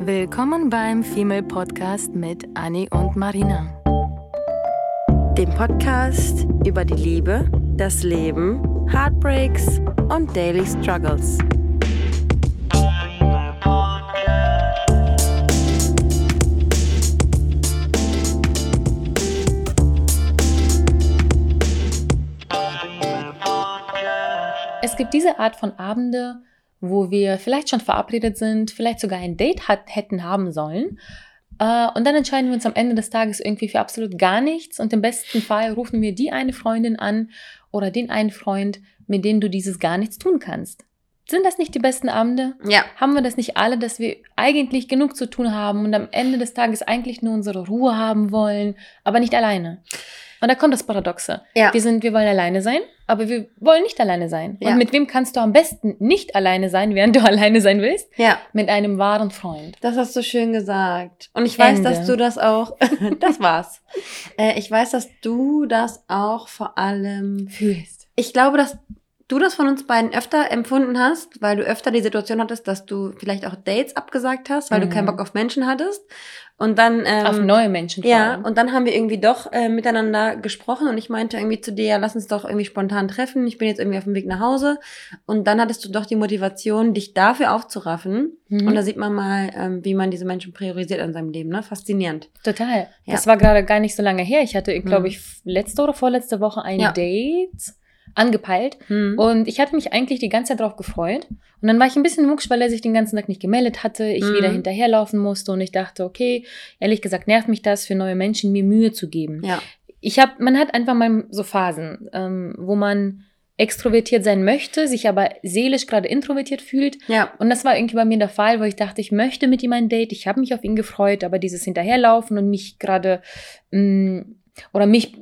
Willkommen beim Female Podcast mit Annie und Marina. Dem Podcast über die Liebe, das Leben, Heartbreaks und Daily Struggles. Es gibt diese Art von Abende, wo wir vielleicht schon verabredet sind, vielleicht sogar ein Date hat, hätten haben sollen. Äh, und dann entscheiden wir uns am Ende des Tages irgendwie für absolut gar nichts. Und im besten Fall rufen wir die eine Freundin an oder den einen Freund, mit dem du dieses gar nichts tun kannst. Sind das nicht die besten Abende? Ja. Haben wir das nicht alle, dass wir eigentlich genug zu tun haben und am Ende des Tages eigentlich nur unsere Ruhe haben wollen, aber nicht alleine? Und da kommt das Paradoxe. Ja. Wir sind, wir wollen alleine sein, aber wir wollen nicht alleine sein. Ja. Und mit wem kannst du am besten nicht alleine sein, während du alleine sein willst? Ja. Mit einem wahren Freund. Das hast du schön gesagt. Und ich weiß, Ende. dass du das auch. das war's. Äh, ich weiß, dass du das auch vor allem. Fühlst. Ich glaube, dass du das von uns beiden öfter empfunden hast, weil du öfter die Situation hattest, dass du vielleicht auch Dates abgesagt hast, weil Mhm. du keinen Bock auf Menschen hattest. Und dann. Ähm, Auf neue Menschen Ja, und dann haben wir irgendwie doch äh, miteinander gesprochen und ich meinte irgendwie zu dir, ja, lass uns doch irgendwie spontan treffen. Ich bin jetzt irgendwie auf dem Weg nach Hause. Und dann hattest du doch die Motivation, dich dafür aufzuraffen. Mhm. Und da sieht man mal, ähm, wie man diese Menschen priorisiert in seinem Leben, ne? Faszinierend. Total. Ja. Das war gerade gar nicht so lange her. Ich hatte, glaube Mhm. ich, letzte oder vorletzte Woche ein Ja. Date angepeilt. Hm. Und ich hatte mich eigentlich die ganze Zeit darauf gefreut. Und dann war ich ein bisschen mucksch, weil er sich den ganzen Tag nicht gemeldet hatte, ich Mhm. wieder hinterherlaufen musste und ich dachte, okay, ehrlich gesagt nervt mich das, für neue Menschen mir Mühe zu geben. ja. Ich habe, man hat einfach mal so Phasen, ähm, wo man extrovertiert sein möchte, sich aber seelisch gerade introvertiert fühlt. Ja. Und das war irgendwie bei mir der Fall, wo ich dachte, ich möchte mit ihm ein Date, ich habe mich auf ihn gefreut, aber dieses Hinterherlaufen und mich gerade mh, oder mich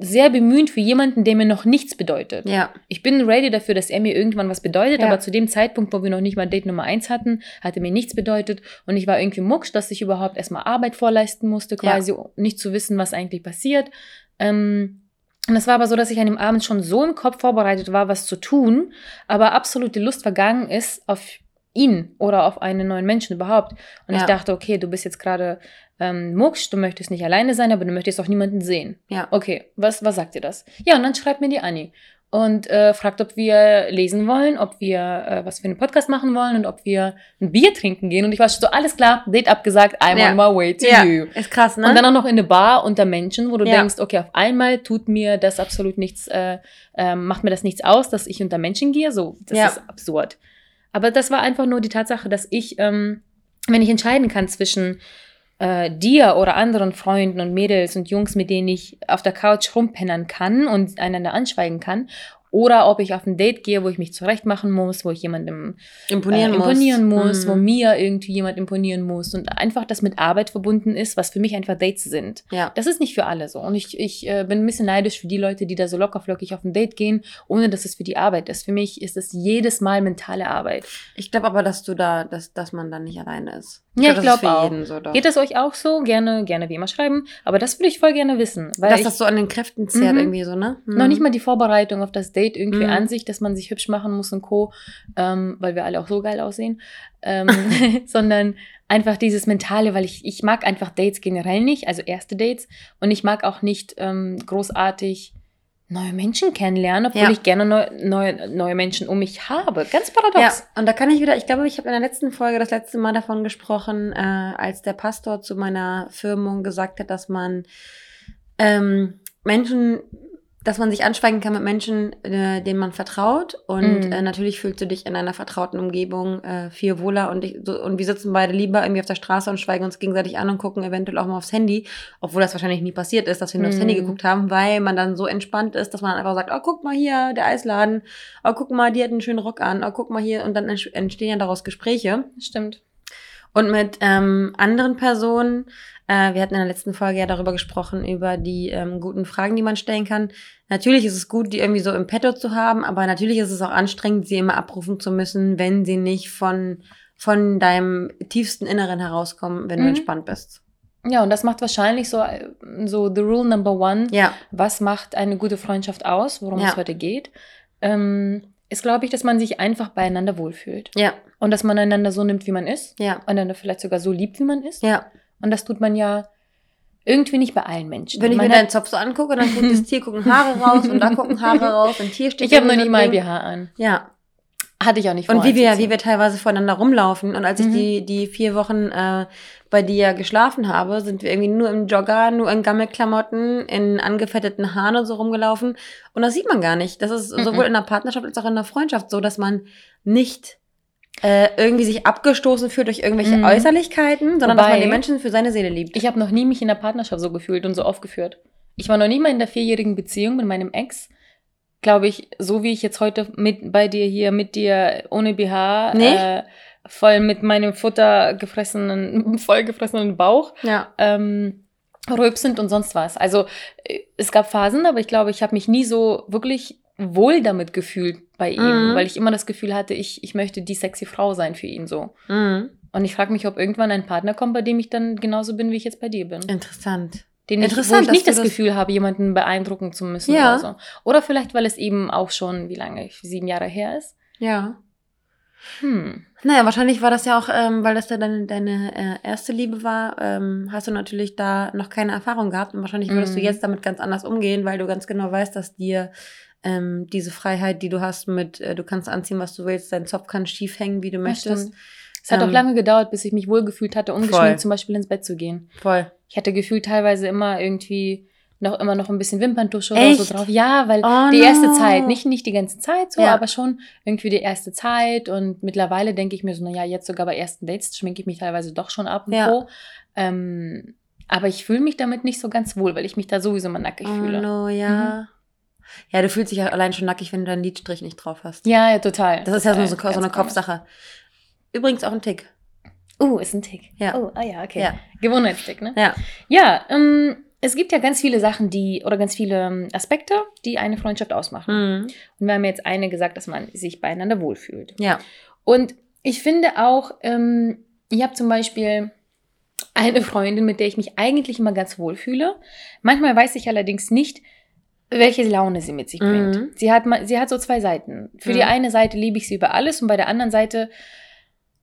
sehr bemühen für jemanden, der mir noch nichts bedeutet. Ja. Ich bin ready dafür, dass er mir irgendwann was bedeutet, Ja. aber zu dem Zeitpunkt, wo wir noch nicht mal Date Nummer eins hatten, hat er mir nichts bedeutet und ich war irgendwie mucksch, dass ich überhaupt erstmal Arbeit vorleisten musste, quasi, um nicht zu wissen, was eigentlich passiert. Ähm, und es war aber so, dass ich an dem Abend schon so im Kopf vorbereitet war, was zu tun, aber absolut die Lust vergangen ist auf ihn oder auf einen neuen Menschen überhaupt. Und ich Ja. dachte, okay, du bist jetzt gerade ähm, mucksch, du möchtest nicht alleine sein, aber du möchtest auch niemanden sehen. Ja. Okay, was, was sagt dir das? Ja, und dann schreibt mir die Annie und äh, fragt, ob wir lesen wollen, ob wir äh, was für einen Podcast machen wollen und ob wir ein Bier trinken gehen. Und ich war schon so, alles klar, Date abgesagt, I'm Ja. on my way to Ja. you. Ist krass, ne? Und dann auch noch in eine Bar unter Menschen, wo du Ja. denkst, okay, auf einmal tut mir das absolut nichts, äh, äh, macht mir das nichts aus, dass ich unter Menschen gehe. So, das Ja. ist absurd. Aber das war einfach nur die Tatsache, dass ich, ähm, wenn ich entscheiden kann zwischen äh, dir oder anderen Freunden und Mädels und Jungs, mit denen ich auf der Couch rumpennern kann und einander anschweigen kann, oder ob ich auf ein Date gehe, wo ich mich zurechtmachen muss, wo ich jemandem imponieren äh, muss. imponieren muss, Mhm. wo mir irgendwie jemand imponieren muss und einfach das mit Arbeit verbunden ist, was für mich einfach Dates sind. Ja. Das ist nicht für alle so. Und ich, ich äh, bin ein bisschen neidisch für die Leute, die da so lockerflockig auf ein Date gehen, ohne dass es für die Arbeit ist. Für mich ist es jedes Mal mentale Arbeit. Ich glaube aber, dass du da, dass, dass man dann nicht alleine ist. Ja, ich das ist glaube auch. so. Geht das euch auch so? Gerne, gerne wie immer schreiben. Aber das würde ich voll gerne wissen. Weil dass ich, das so an den Kräften zehrt Mhm. irgendwie so, ne? Mhm. noch nicht mal die Vorbereitung auf das Date irgendwie Mhm. an sich, dass man sich hübsch machen muss und Co., ähm, weil wir alle auch so geil aussehen, ähm, sondern einfach dieses Mentale, weil ich, ich mag einfach Dates generell nicht, also erste Dates und ich mag auch nicht ähm, großartig neue Menschen kennenlernen, obwohl Ja. ich gerne neu, neue, neue Menschen um mich habe. Ganz Ja, paradox. und da kann ich wieder, ich glaube, ich habe in der letzten Folge das letzte Mal davon gesprochen, äh, als der Pastor zu meiner Firmung gesagt hat, dass man ähm, Menschen, dass man sich anschweigen kann mit Menschen, äh, denen man vertraut. Und Mhm. äh, natürlich fühlst du dich in einer vertrauten Umgebung äh, viel wohler. Und, ich, so, und wir sitzen beide lieber irgendwie auf der Straße und schweigen uns gegenseitig an und gucken eventuell auch mal aufs Handy. Obwohl das wahrscheinlich nie passiert ist, dass wir nur aufs Mhm. Handy geguckt haben, weil man dann so entspannt ist, dass man einfach sagt, oh, guck mal hier, der Eisladen. Oh, guck mal, die hat einen schönen Rock an. Oh, guck mal hier. Und dann entstehen ja daraus Gespräche. Stimmt. Und mit ähm, anderen Personen, äh, wir hatten in der letzten Folge ja darüber gesprochen, über die ähm, guten Fragen, die man stellen kann. Natürlich ist es gut, die irgendwie so im Petto zu haben, aber natürlich ist es auch anstrengend, sie immer abrufen zu müssen, wenn sie nicht von, von deinem tiefsten Inneren herauskommen, wenn Mhm. du entspannt bist. Ja, und das macht wahrscheinlich so, äh, so the rule number one. Ja, Was macht eine gute Freundschaft aus, worum Ja. es heute geht? Ähm, ist, glaube ich, dass man sich einfach beieinander wohlfühlt. Ja, Und dass man einander so nimmt, wie man ist. ja, einander vielleicht sogar so liebt, wie man ist. ja. Und das tut man ja irgendwie nicht bei allen Menschen. Wenn ich mir deinen Zopf so angucke, dann guckt das Tier gucken Haare raus und da gucken Haare raus und hier steht ich habe noch nie so mal. BH an. Ja, Hatte ich auch nicht vor. und wie wir, ich wie wir teilweise voneinander rumlaufen. Und als ich Mhm. die, die vier Wochen äh, bei dir geschlafen habe, sind wir irgendwie nur im Jogger, nur in Gammelklamotten, in angefetteten Haaren und so rumgelaufen. Und das sieht man gar nicht. Das ist Mhm. sowohl in der Partnerschaft als auch in der Freundschaft so, dass man nicht äh, irgendwie sich abgestoßen fühlt durch irgendwelche Mhm. Äußerlichkeiten, sondern dass man Wobei- den Menschen für seine Seele liebt. Ich habe noch nie mich in der Partnerschaft so gefühlt und so aufgeführt. Ich war noch nie mal in der vierjährigen Beziehung mit meinem Ex. Glaube ich, so wie ich jetzt heute mit bei dir hier, mit dir ohne BH, Nee. äh, voll mit meinem Futter gefressenen, vollgefressenen Bauch, ja. ähm, rülpsend und sonst was. Also äh, es gab Phasen, aber ich glaube, ich habe mich nie so wirklich wohl damit gefühlt bei ihm, Mhm. weil ich immer das Gefühl hatte, ich, ich möchte die sexy Frau sein für ihn so. Mhm. Und ich frage mich, ob irgendwann ein Partner kommt, bei dem ich dann genauso bin, wie ich jetzt bei dir bin. Interessant. Den ich, wo Interessant, ich nicht das, das- Gefühl habe, jemanden beeindrucken zu müssen Ja. oder so. Oder vielleicht, weil es eben auch schon, wie lange, sieben Jahre her ist. Ja. Hm. Naja, wahrscheinlich war das ja auch, ähm, weil das ja deine, deine äh, erste Liebe war, ähm, hast du natürlich da noch keine Erfahrung gehabt und wahrscheinlich würdest Mhm. du jetzt damit ganz anders umgehen, weil du ganz genau weißt, dass dir ähm, diese Freiheit, die du hast mit, äh, du kannst anziehen, was du willst, dein Zopf kann schief hängen, wie du möchtest. Es hat auch Ähm, lange gedauert, bis ich mich wohlgefühlt hatte, ungeschminkt zum Beispiel ins Bett zu gehen. Voll. Ich hatte gefühlt teilweise immer irgendwie noch immer noch ein bisschen Wimperntusche oder so drauf. Ja, weil Oh die erste no. Zeit, nicht, nicht die ganze Zeit so, Ja. aber schon irgendwie die erste Zeit. Und mittlerweile denke ich mir so, naja, jetzt sogar bei ersten Dates schminke ich mich teilweise doch schon ab und Ja. co. Ähm, aber ich fühle mich damit nicht so ganz wohl, weil ich mich da sowieso mal nackig Oh fühle. no, ja. Ja, du fühlst dich ja allein schon nackig, wenn du deinen Lidstrich nicht drauf hast. Ja, ja, total. Das ist ja so, so, so eine komisch. Kopfsache. Übrigens auch ein Tick. Uh, ist ein Tick. Ja. Oh, ah ja, okay. Ja. Gewohnheitstick, ne? Ja. Ja, ähm, es gibt ja ganz viele Sachen, die, oder ganz viele ähm, Aspekte, die eine Freundschaft ausmachen. Mhm. Und wir haben jetzt eine gesagt, dass man sich beieinander wohlfühlt. Ja. Und ich finde auch, ähm, ich habe zum Beispiel eine Freundin, mit der ich mich eigentlich immer ganz wohl fühle. Manchmal weiß ich allerdings nicht, welche Laune sie mit sich bringt. Mhm. Sie, hat, sie hat so zwei Seiten. Für die Mhm. eine Seite liebe ich sie über alles und bei der anderen Seite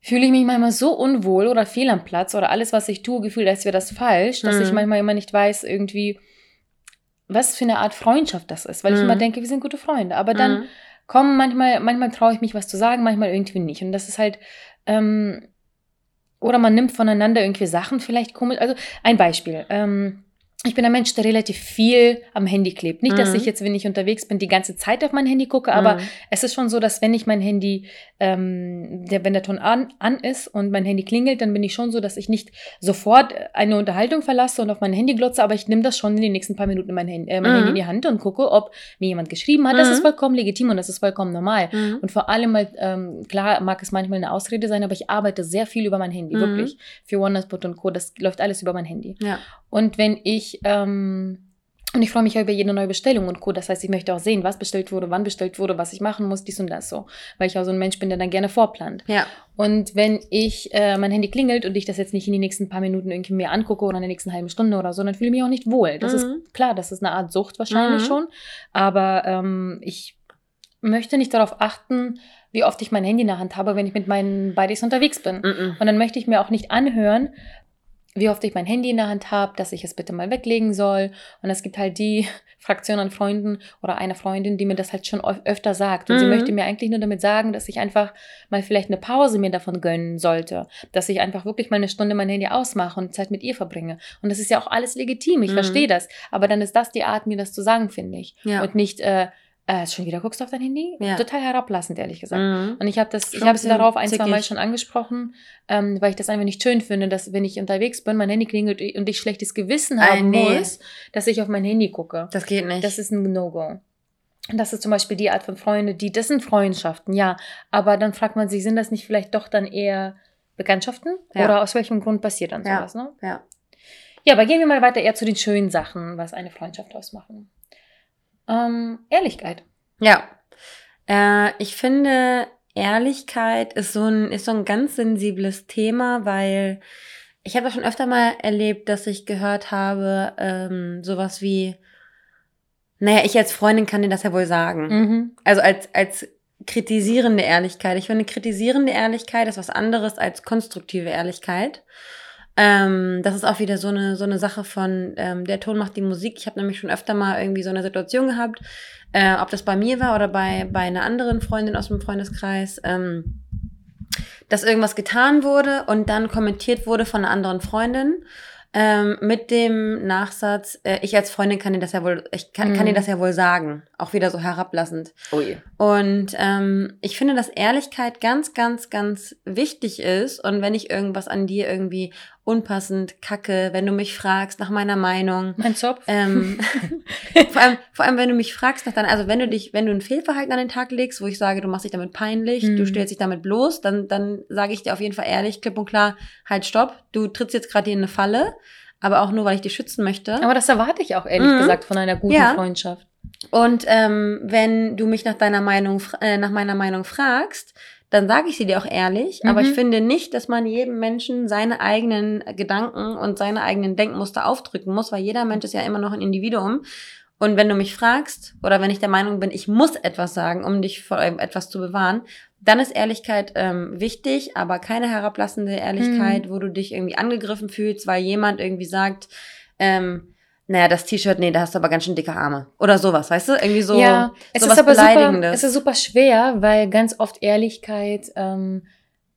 fühle ich mich manchmal so unwohl oder fehl am Platz oder alles, was ich tue, gefühlt, als wäre das falsch, dass Mhm. ich manchmal immer nicht weiß, irgendwie, was für eine Art Freundschaft das ist. Weil ich Mhm. immer denke, wir sind gute Freunde. Aber dann Mhm. kommen manchmal, manchmal traue ich mich was zu sagen, manchmal irgendwie nicht. Und das ist halt, ähm, oder man nimmt voneinander irgendwie Sachen, vielleicht komisch. Also ein Beispiel. Ähm, ich bin ein Mensch, der relativ viel am Handy klebt. Nicht, dass Mhm. ich jetzt, wenn ich unterwegs bin, die ganze Zeit auf mein Handy gucke, aber Mhm. es ist schon so, dass wenn ich mein Handy, ähm, der, wenn der Ton an, an ist und mein Handy klingelt, dann bin ich schon so, dass ich nicht sofort eine Unterhaltung verlasse und auf mein Handy glotze, aber ich nehme das schon in den nächsten paar Minuten mein, Handy, äh, mein Mhm. Handy in die Hand und gucke, ob mir jemand geschrieben hat. Das Mhm. ist vollkommen legitim und das ist vollkommen normal. Mhm. Und vor allem, halt, ähm, klar mag es manchmal eine Ausrede sein, aber ich arbeite sehr viel über mein Handy, Mhm. wirklich. Für OneNote und Co. Das läuft alles über mein Handy. Ja. Und wenn ich, ähm, und ich freue mich auch über jede neue Bestellung und Co. Das heißt, ich möchte auch sehen, was bestellt wurde, wann bestellt wurde, was ich machen muss, dies und das so. Weil ich auch so ein Mensch bin, der dann gerne vorplant. Ja. Und wenn ich, äh, mein Handy klingelt und ich das jetzt nicht in die nächsten paar Minuten irgendwie mir angucke oder in der nächsten halben Stunde oder so, dann fühle ich mich auch nicht wohl. Das Mhm. ist klar, das ist eine Art Sucht wahrscheinlich Mhm. schon. Aber ähm, ich möchte nicht darauf achten, wie oft ich mein Handy in der Hand habe, wenn ich mit meinen Buddies unterwegs bin. Mhm. Und dann möchte ich mir auch nicht anhören, wie oft ich mein Handy in der Hand habe, dass ich es bitte mal weglegen soll. Und es gibt halt die Fraktion an Freunden oder eine Freundin, die mir das halt schon öf- öfter sagt. Und sie Mhm. möchte mir eigentlich nur damit sagen, dass ich einfach mal vielleicht eine Pause mir davon gönnen sollte. Dass ich einfach wirklich mal eine Stunde mein Handy ausmache und Zeit mit ihr verbringe. Und das ist ja auch alles legitim, ich Mhm. verstehe das. Aber dann ist das die Art, mir das zu sagen, finde ich. Ja. Und nicht, äh, äh, schon wieder guckst du auf dein Handy? Ja. Total herablassend, ehrlich gesagt. Mhm. Und ich habe das, Schon ich habe sie darauf ein, zwei Mal schon angesprochen, ähm, weil ich das einfach nicht schön finde, dass wenn ich unterwegs bin, mein Handy klingelt und ich schlechtes Gewissen Ei, haben nee. muss, dass ich auf mein Handy gucke. Das geht nicht. Das ist ein No-Go. Und das ist zum Beispiel die Art von Freunde, die, das sind Freundschaften, ja. Aber dann fragt man sich, sind das nicht vielleicht doch dann eher Bekanntschaften? Ja. Oder aus welchem Grund passiert dann Ja. sowas, ne? ja. Ja, aber gehen wir mal weiter eher zu den schönen Sachen, was eine Freundschaft ausmachen. Ähm, Ehrlichkeit. Ja. Äh, ich finde, Ehrlichkeit ist so ein, ist so ein ganz sensibles Thema, weil ich habe das schon öfter mal erlebt, dass ich gehört habe, ähm, sowas wie, naja, ich als Freundin kann dir das ja wohl sagen. Mhm. Also als, als kritisierende Ehrlichkeit. Ich finde, kritisierende Ehrlichkeit ist was anderes als konstruktive Ehrlichkeit. Ähm, das ist auch wieder so eine, so eine Sache von, ähm, der Ton macht die Musik. Ich habe nämlich schon öfter mal irgendwie so eine Situation gehabt, äh, ob das bei mir war oder bei, bei einer anderen Freundin aus dem Freundeskreis, ähm, dass irgendwas getan wurde und dann kommentiert wurde von einer anderen Freundin. Ähm, mit dem Nachsatz, äh, ich als Freundin kann dir das ja wohl, ich kann, kann dir Mhm. das ja wohl sagen. Auch wieder so herablassend. Ui. Und ähm, ich finde, dass Ehrlichkeit ganz, ganz, ganz wichtig ist. Und wenn ich irgendwas an dir irgendwie unpassend kacke, wenn du mich fragst nach meiner Meinung, Mein Zopf. ähm, vor, allem, vor allem, wenn du mich fragst nach deiner, also wenn du dich, wenn du ein Fehlverhalten an den Tag legst, wo ich sage, du machst dich damit peinlich, du Mhm. stellst dich damit bloß, dann, dann sage ich dir auf jeden Fall ehrlich, klipp und klar, halt stopp, du trittst jetzt gerade hier in eine Falle, aber auch nur, weil ich dich schützen möchte. Aber das erwarte ich auch ehrlich Mhm. gesagt von einer guten Ja. Freundschaft. Und ähm, wenn du mich nach deiner Meinung, äh, nach meiner Meinung fragst, dann sage ich sie dir auch ehrlich. Aber Mhm. ich finde nicht, dass man jedem Menschen seine eigenen Gedanken und seine eigenen Denkmuster aufdrücken muss, weil jeder Mensch ist ja immer noch ein Individuum. Und wenn du mich fragst oder wenn ich der Meinung bin, ich muss etwas sagen, um dich vor etwas zu bewahren, dann ist Ehrlichkeit ähm, wichtig, aber keine herablassende Ehrlichkeit, wo du dich irgendwie angegriffen fühlst, weil jemand irgendwie sagt, ähm, naja, das T-Shirt, nee, da hast du aber ganz schön dicke Arme. Oder sowas, weißt du? Irgendwie so, ja, es sowas ist aber super, Beleidigendes. es ist super schwer, weil ganz oft Ehrlichkeit ähm,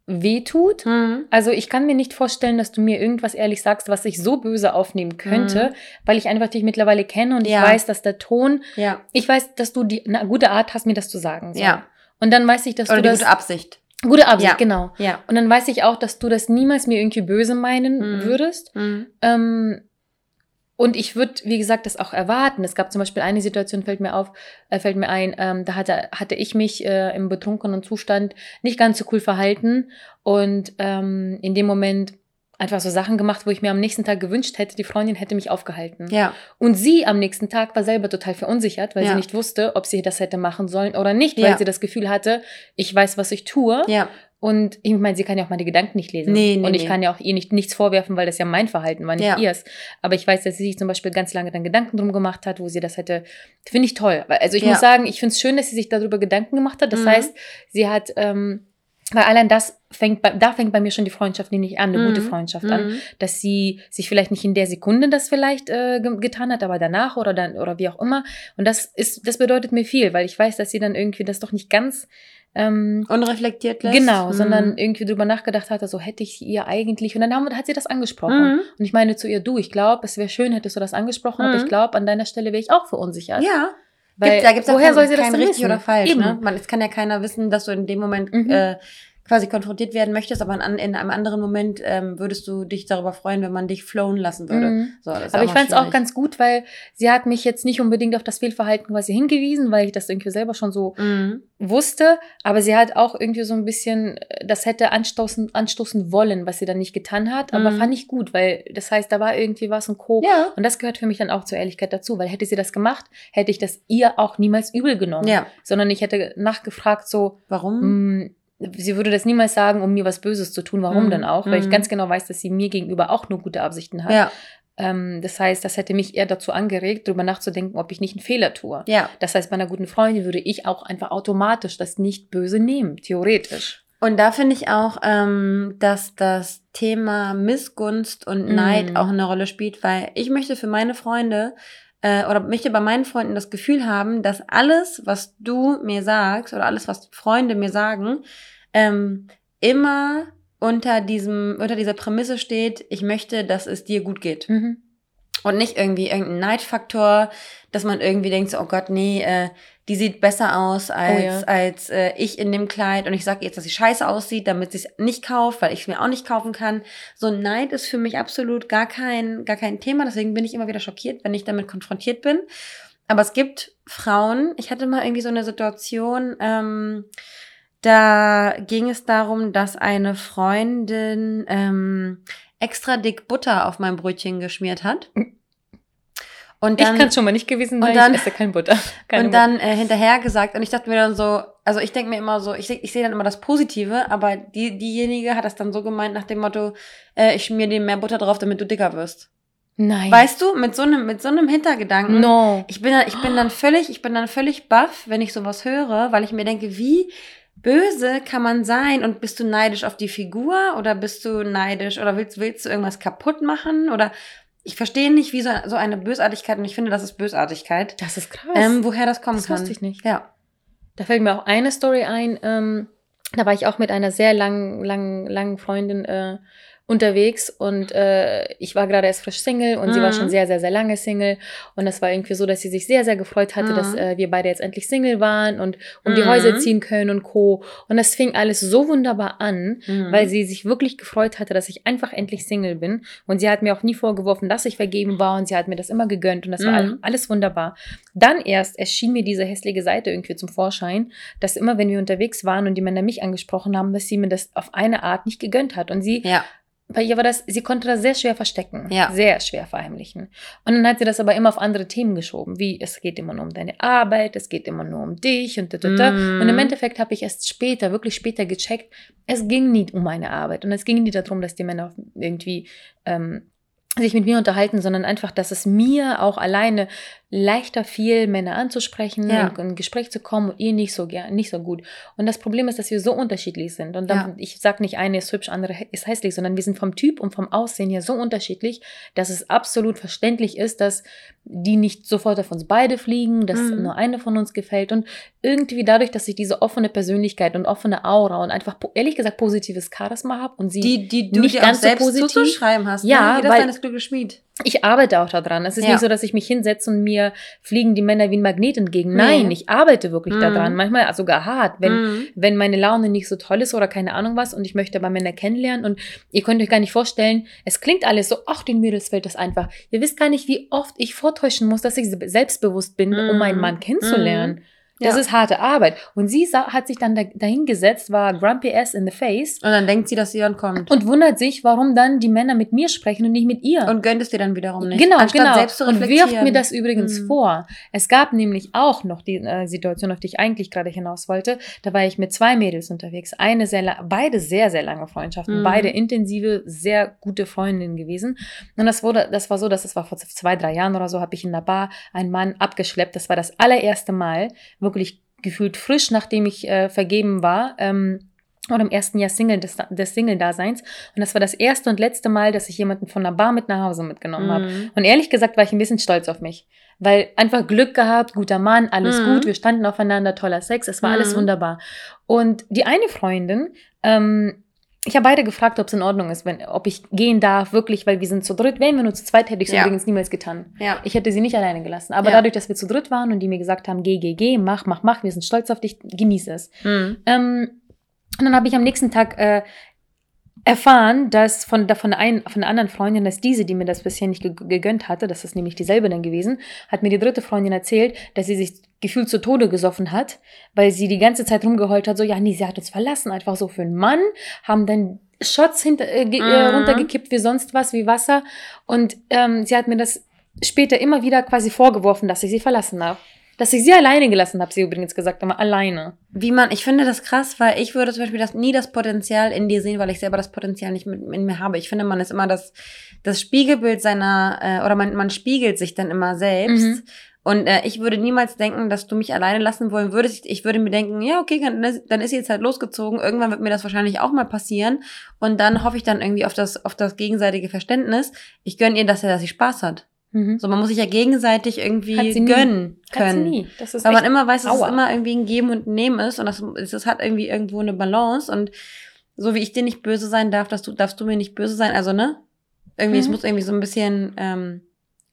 wehtut. Hm. Also ich kann mir nicht vorstellen, dass du mir irgendwas ehrlich sagst, was ich so böse aufnehmen könnte, weil ich einfach dich mittlerweile kenne und Mhm. Ja. ich weiß, dass der Ton, Ja. ich weiß, dass du die eine gute Art hast, mir das zu sagen. So. Ja. Und dann weiß ich, dass Oder du das gute Absicht. gute Absicht, Ja. genau. Ja. Und dann weiß ich auch, dass du das niemals mir irgendwie böse meinen Mhm. würdest. Hm. Ähm, und ich würde, wie gesagt, das auch erwarten. Es gab zum Beispiel eine Situation, fällt mir auf, äh, fällt mir ein, ähm, da hatte, hatte ich mich äh, im betrunkenen Zustand nicht ganz so cool verhalten und ähm, in dem Moment einfach so Sachen gemacht, wo ich mir am nächsten Tag gewünscht hätte, die Freundin hätte mich aufgehalten. Ja. Und sie am nächsten Tag war selber total verunsichert, weil Ja. sie nicht wusste, ob sie das hätte machen sollen oder nicht, weil Ja. sie das Gefühl hatte, ich weiß, was ich tue. Ja. Und ich meine, sie kann ja auch meine Gedanken nicht lesen. Nee, nee, und ich nee. kann ja auch ihr nicht, nichts vorwerfen, weil das ja mein Verhalten war, nicht Ja. ihrs. Aber ich weiß, dass sie sich zum Beispiel ganz lange dann Gedanken drum gemacht hat, wo sie das hätte. Finde ich toll. Also ich Ja. muss sagen, ich finde es schön, dass sie sich darüber Gedanken gemacht hat. Das Mhm. heißt, sie hat, ähm, weil allein das fängt, bei, da fängt bei mir schon die Freundschaft nämlich an, eine Mhm. gute Freundschaft an Mhm. dass sie sich vielleicht nicht in der Sekunde das vielleicht äh, ge- getan hat, aber danach oder dann oder wie auch immer. Und das ist, das bedeutet mir viel, weil ich weiß, dass sie dann irgendwie das doch nicht ganz ähm, Unreflektiert lässt. genau, Hm. sondern irgendwie drüber nachgedacht hatte, so hätte ich ihr eigentlich. Und dann haben, hat sie das angesprochen. Mhm. Und ich meine zu ihr, du, ich glaube, es wäre schön, hättest du das angesprochen, aber Mhm. ich glaube, an deiner Stelle wäre ich auch verunsichert. Ja. weil Gibt, da gibt es woher kein, soll sie das richtig wissen? oder falsch. Eben. Ne? Man, es kann ja keiner wissen, dass du in dem Moment Mhm. äh, quasi konfrontiert werden möchtest, aber in, in einem anderen Moment ähm, würdest du dich darüber freuen, wenn man dich flown lassen würde. Mhm. So, Aber ich fand es auch ganz gut, weil sie hat mich jetzt nicht unbedingt auf das Fehlverhalten quasi hingewiesen, weil ich das irgendwie selber schon so Mhm. wusste, aber sie hat auch irgendwie so ein bisschen äh, das hätte anstoßen, anstoßen wollen, was sie dann nicht getan hat, aber Mhm. fand ich gut, weil das heißt, da war irgendwie was und Co. Ja. Und das gehört für mich dann auch zur Ehrlichkeit dazu, weil hätte sie das gemacht, hätte ich das ihr auch niemals übel genommen, Ja. sondern ich hätte nachgefragt so, Warum? mh, sie würde das niemals sagen, um mir was Böses zu tun. Warum Mhm. denn auch? Weil ich Mhm. ganz genau weiß, dass sie mir gegenüber auch nur gute Absichten hat. Ja. Ähm, das heißt, das hätte mich eher dazu angeregt, darüber nachzudenken, ob ich nicht einen Fehler tue. Ja. Das heißt, bei einer guten Freundin würde ich auch einfach automatisch das nicht böse nehmen, theoretisch. Und da finde ich auch, ähm, dass das Thema Missgunst und Neid Mm. auch eine Rolle spielt, weil ich möchte für meine Freunde äh, oder möchte bei meinen Freunden das Gefühl haben, dass alles, was du mir sagst oder alles, was Freunde mir sagen, ähm, immer unter diesem, unter dieser Prämisse steht, ich möchte, dass es dir gut geht. Mhm. Und nicht irgendwie irgendein Neidfaktor, dass man irgendwie denkt, so, oh Gott, nee, äh, die sieht besser aus als, Oh ja. als äh, ich in dem Kleid. Und ich sage jetzt, dass sie scheiße aussieht, damit sie es nicht kauft, weil ich es mir auch nicht kaufen kann. So ein Neid ist für mich absolut gar kein, gar kein Thema. Deswegen bin ich immer wieder schockiert, wenn ich damit konfrontiert bin. Aber es gibt Frauen, ich hatte mal irgendwie so eine Situation, ähm, da ging es darum, dass eine Freundin ähm, extra dick Butter auf mein Brötchen geschmiert hat. Und dann, ich kann schon mal nicht gewesen sein, dann- ich esse kein Butter. Keine und dann äh, hinterher gesagt, und ich dachte mir dann so, also ich denke mir immer so, ich, ich sehe dann immer das Positive, aber die, diejenige hat das dann so gemeint nach dem Motto, äh, ich schmier dir mehr Butter drauf, damit du dicker wirst. Nein. Weißt du, mit so einem, mit so einem Hintergedanken. no. Ich bin, dann, ich bin dann völlig, ich bin dann völlig baff, wenn ich sowas höre, weil ich mir denke, wie böse kann man sein und bist du neidisch auf die Figur oder bist du neidisch oder willst, willst du irgendwas kaputt machen oder ich verstehe nicht, wie so, so eine Bösartigkeit und ich finde, das ist Bösartigkeit, Das ist krass. ähm, woher das kommen das kann. wusste ich nicht. Ja. Da fällt mir auch eine Story ein. Ähm, da war ich auch mit einer sehr langen, langen, langen Freundin äh, unterwegs und äh, ich war gerade erst frisch Single und sie war Mhm. schon sehr, sehr, sehr lange Single. Und das war irgendwie so, dass sie sich sehr, sehr gefreut hatte, Mhm. dass äh, wir beide jetzt endlich Single waren und um die Mhm. Häuser ziehen können und Co. Und das fing alles so wunderbar an, Mhm. weil sie sich wirklich gefreut hatte, dass ich einfach endlich Single bin. Und sie hat mir auch nie vorgeworfen, dass ich vergeben war und sie hat mir das immer gegönnt und das war Mhm. all- alles wunderbar. Dann erst erschien mir diese hässliche Seite irgendwie zum Vorschein, dass immer, wenn wir unterwegs waren und die Männer mich angesprochen haben, dass sie mir das auf eine Art nicht gegönnt hat. Und sie, ja. Bei ihr war das, sie konnte das sehr schwer verstecken. Ja. Sehr schwer verheimlichen. Und dann hat sie das aber immer auf andere Themen geschoben, wie es geht immer nur um deine Arbeit, es geht immer nur um dich und da, da, da. Mhm. Und im Endeffekt habe ich erst später, wirklich später gecheckt, es ging nicht um meine Arbeit und es ging nicht darum, dass die Männer irgendwie ähm, sich mit mir unterhalten, sondern einfach, dass es mir auch alleine leichter fiel, Männer anzusprechen, Ja. in in ein Gespräch zu kommen und ihr nicht so gern, nicht so gut. Und das Problem ist, dass wir so unterschiedlich sind. Und dann, Ja. ich sag nicht, eine ist hübsch, andere ist hässlich, sondern wir sind vom Typ und vom Aussehen her so unterschiedlich, dass es absolut verständlich ist, dass die nicht sofort auf uns beide fliegen, dass Mhm. nur eine von uns gefällt. Und irgendwie dadurch, dass ich diese offene Persönlichkeit und offene Aura und einfach, ehrlich gesagt, positives Charisma habe und sie Die, die du nicht dir ganz auch so selbst positiv. zuzuschreiben hast. Ja, ne? Jeder weil- ist seines Glückes Schmied. ich arbeite auch daran. Es ist Ja. nicht so, dass ich mich hinsetze und mir fliegen die Männer wie ein Magnet entgegen. Nee. Nein, ich arbeite wirklich Mhm. daran. Manchmal sogar hart, wenn, Mhm. wenn meine Laune nicht so toll ist oder keine Ahnung was und ich möchte aber Männer kennenlernen und ihr könnt euch gar nicht vorstellen, es klingt alles so, ach, den Mädels fällt das einfach. Ihr wisst gar nicht, wie oft ich vortäuschen muss, dass ich selbstbewusst bin, um Mhm. meinen Mann kennenzulernen. Das Ja. ist harte Arbeit. Und sie hat sich dann da, dahingesetzt, war grumpy ass in the face Und dann denkt sie, dass sie dann kommt. und wundert sich, warum dann die Männer mit mir sprechen und nicht mit ihr. Und gönnt es dir dann wiederum nicht. Genau, Anstatt genau. selbst zu und wirft mir das übrigens Mhm. vor. Es gab nämlich auch noch die äh, Situation, auf die ich eigentlich gerade hinaus wollte. Da war ich mit zwei Mädels unterwegs. Eine sehr, beide sehr, sehr lange Freundschaften, Mhm. beide intensive, sehr gute Freundinnen gewesen. Und das wurde, das war so, dass es war vor zwei, drei Jahren oder so, habe ich in der Bar einen Mann abgeschleppt. Das war das allererste Mal, wirklich gefühlt frisch, nachdem ich äh, vergeben war. Ähm, oder im ersten Jahr Single des, des Single-Daseins. Und das war das erste und letzte Mal, dass ich jemanden von der Bar mit nach Hause mitgenommen habe. Mhm. Und ehrlich gesagt war ich ein bisschen stolz auf mich. Weil einfach Glück gehabt, guter Mann, alles Mhm. gut, wir standen aufeinander, toller Sex, es war alles Mhm. wunderbar. Und die eine Freundin, ähm, ich habe beide gefragt, ob es in Ordnung ist, wenn, ob ich gehen darf, wirklich, weil wir sind zu dritt. Wären wir nur zu zweit, hätte ich es Ja. übrigens niemals getan. Ja. Ich hätte sie nicht alleine gelassen. Aber Ja. dadurch, dass wir zu dritt waren und die mir gesagt haben, geh, geh, geh, mach, mach, mach, wir sind stolz auf dich, genieße es. Mhm. Ähm, und dann habe ich am nächsten Tag äh, erfahren, dass von, der, von, einen, von der anderen Freundin, dass diese, die mir das bisher nicht ge gegönnt hatte, das ist nämlich dieselbe dann gewesen, hat mir die dritte Freundin erzählt, dass sie sich gefühlt zu Tode gesoffen hat, weil sie die ganze Zeit rumgeheult hat, so, ja, nee, sie hat uns verlassen, einfach so für einen Mann, haben dann Shots hinter, äh, äh, Mhm. runtergekippt wie sonst was, wie Wasser. Und ähm, sie hat mir das später immer wieder quasi vorgeworfen, dass ich sie verlassen habe. Dass ich sie alleine gelassen habe, sie übrigens gesagt, immer alleine. Wie man, ich finde das krass, weil ich würde zum Beispiel das, nie das Potenzial in dir sehen, weil ich selber das Potenzial nicht mit, in mir habe. Ich finde, man ist immer das, das Spiegelbild seiner, äh, oder man, man spiegelt sich dann immer selbst. Mhm. Und äh, ich würde niemals denken, dass du mich alleine lassen wollen würdest. Ich, würde mir denken, ja, okay, dann ist, dann ist sie jetzt halt losgezogen. Irgendwann wird mir das wahrscheinlich auch mal passieren. Und dann hoffe ich dann irgendwie auf das, auf das gegenseitige Verständnis. Ich gönne ihr, dass er, dass sie Spaß hat. Mhm. So, man muss sich ja gegenseitig irgendwie gönnen können. Weil man immer weiß, dass es aua. immer irgendwie ein Geben und Nehmen ist und das, das hat irgendwie irgendwo eine Balance und so wie ich dir nicht böse sein darf, dass du, darfst du mir nicht böse sein, also ne? Irgendwie, es Mhm. muss irgendwie so ein bisschen ähm,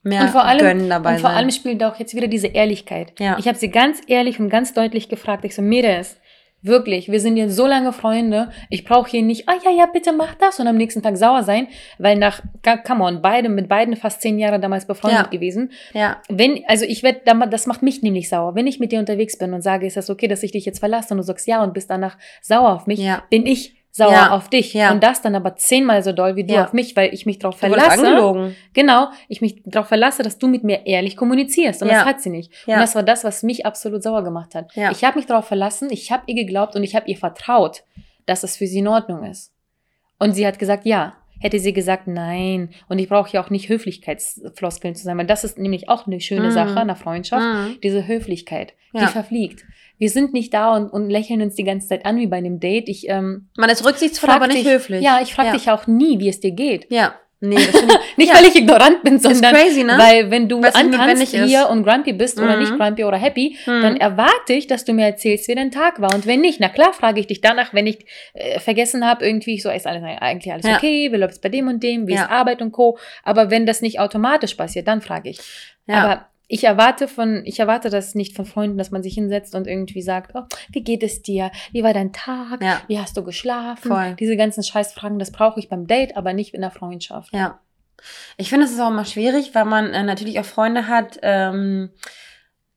mehr und vor allem, Gönnen dabei und vor sein. allem spielt auch jetzt wieder diese Ehrlichkeit. Ja. Ich habe sie ganz ehrlich und ganz deutlich gefragt. Ich so, Meres, wirklich, wir sind jetzt so lange Freunde. Ich brauche hier nicht, ah ja, ja, bitte mach das und am nächsten Tag sauer sein, weil nach, come on, beide, mit beiden fast zehn Jahre damals befreundet Ja. gewesen. ja, Wenn, also ich werde, das macht mich nämlich sauer. Wenn ich mit dir unterwegs bin und sage, ist das okay, dass ich dich jetzt verlasse und du sagst ja und bist danach sauer auf mich, ja. bin ich sauer Ja. auf dich. Ja. Und das dann aber zehnmal so doll wie du Ja. auf mich, weil ich mich darauf verlasse. angelogen. Genau, ich mich darauf verlasse, dass du mit mir ehrlich kommunizierst. Und das hat sie nicht. Und das war das, was mich absolut sauer gemacht hat. Ich habe mich darauf verlassen, ich habe ihr geglaubt und ich habe ihr vertraut, dass es für sie in Ordnung ist. Und sie hat gesagt, ja. hätte sie gesagt, nein. Und ich brauche ja auch nicht Höflichkeitsfloskeln zu sein, weil das ist nämlich auch eine schöne Mhm. Sache einer Freundschaft, Mhm. diese Höflichkeit, die verfliegt. Wir sind nicht da und, und lächeln uns die ganze Zeit an wie bei einem Date. Ich ähm, Man ist rücksichtsvoll, aber nicht dich, höflich. Ja, ich frage ja. dich auch nie, wie es dir geht. Ja, nee, Nicht, Ja. weil ich ignorant bin, sondern crazy, ne? weil wenn du antanzt hier und grumpy bist oder Mhm. nicht grumpy oder happy, Mhm. dann erwarte ich, dass du mir erzählst, wie dein Tag war. Und wenn nicht, na klar, frage ich dich danach, wenn ich äh, vergessen habe, irgendwie, so, ist alles eigentlich alles Ja. okay, wie läuft es bei dem und dem, wie Ja. ist Arbeit und Co. Aber wenn das nicht automatisch passiert, dann frage ich. Ja. Aber ich erwarte von, ich erwarte das nicht von Freunden, dass man sich hinsetzt und irgendwie sagt, oh, wie geht es dir? Wie war dein Tag? Ja. Wie hast du geschlafen? Voll. Diese ganzen Scheißfragen, das brauche ich beim Date, aber nicht in der Freundschaft. Ja. Ich finde, es ist auch immer schwierig, weil man äh, natürlich auch Freunde hat, ähm,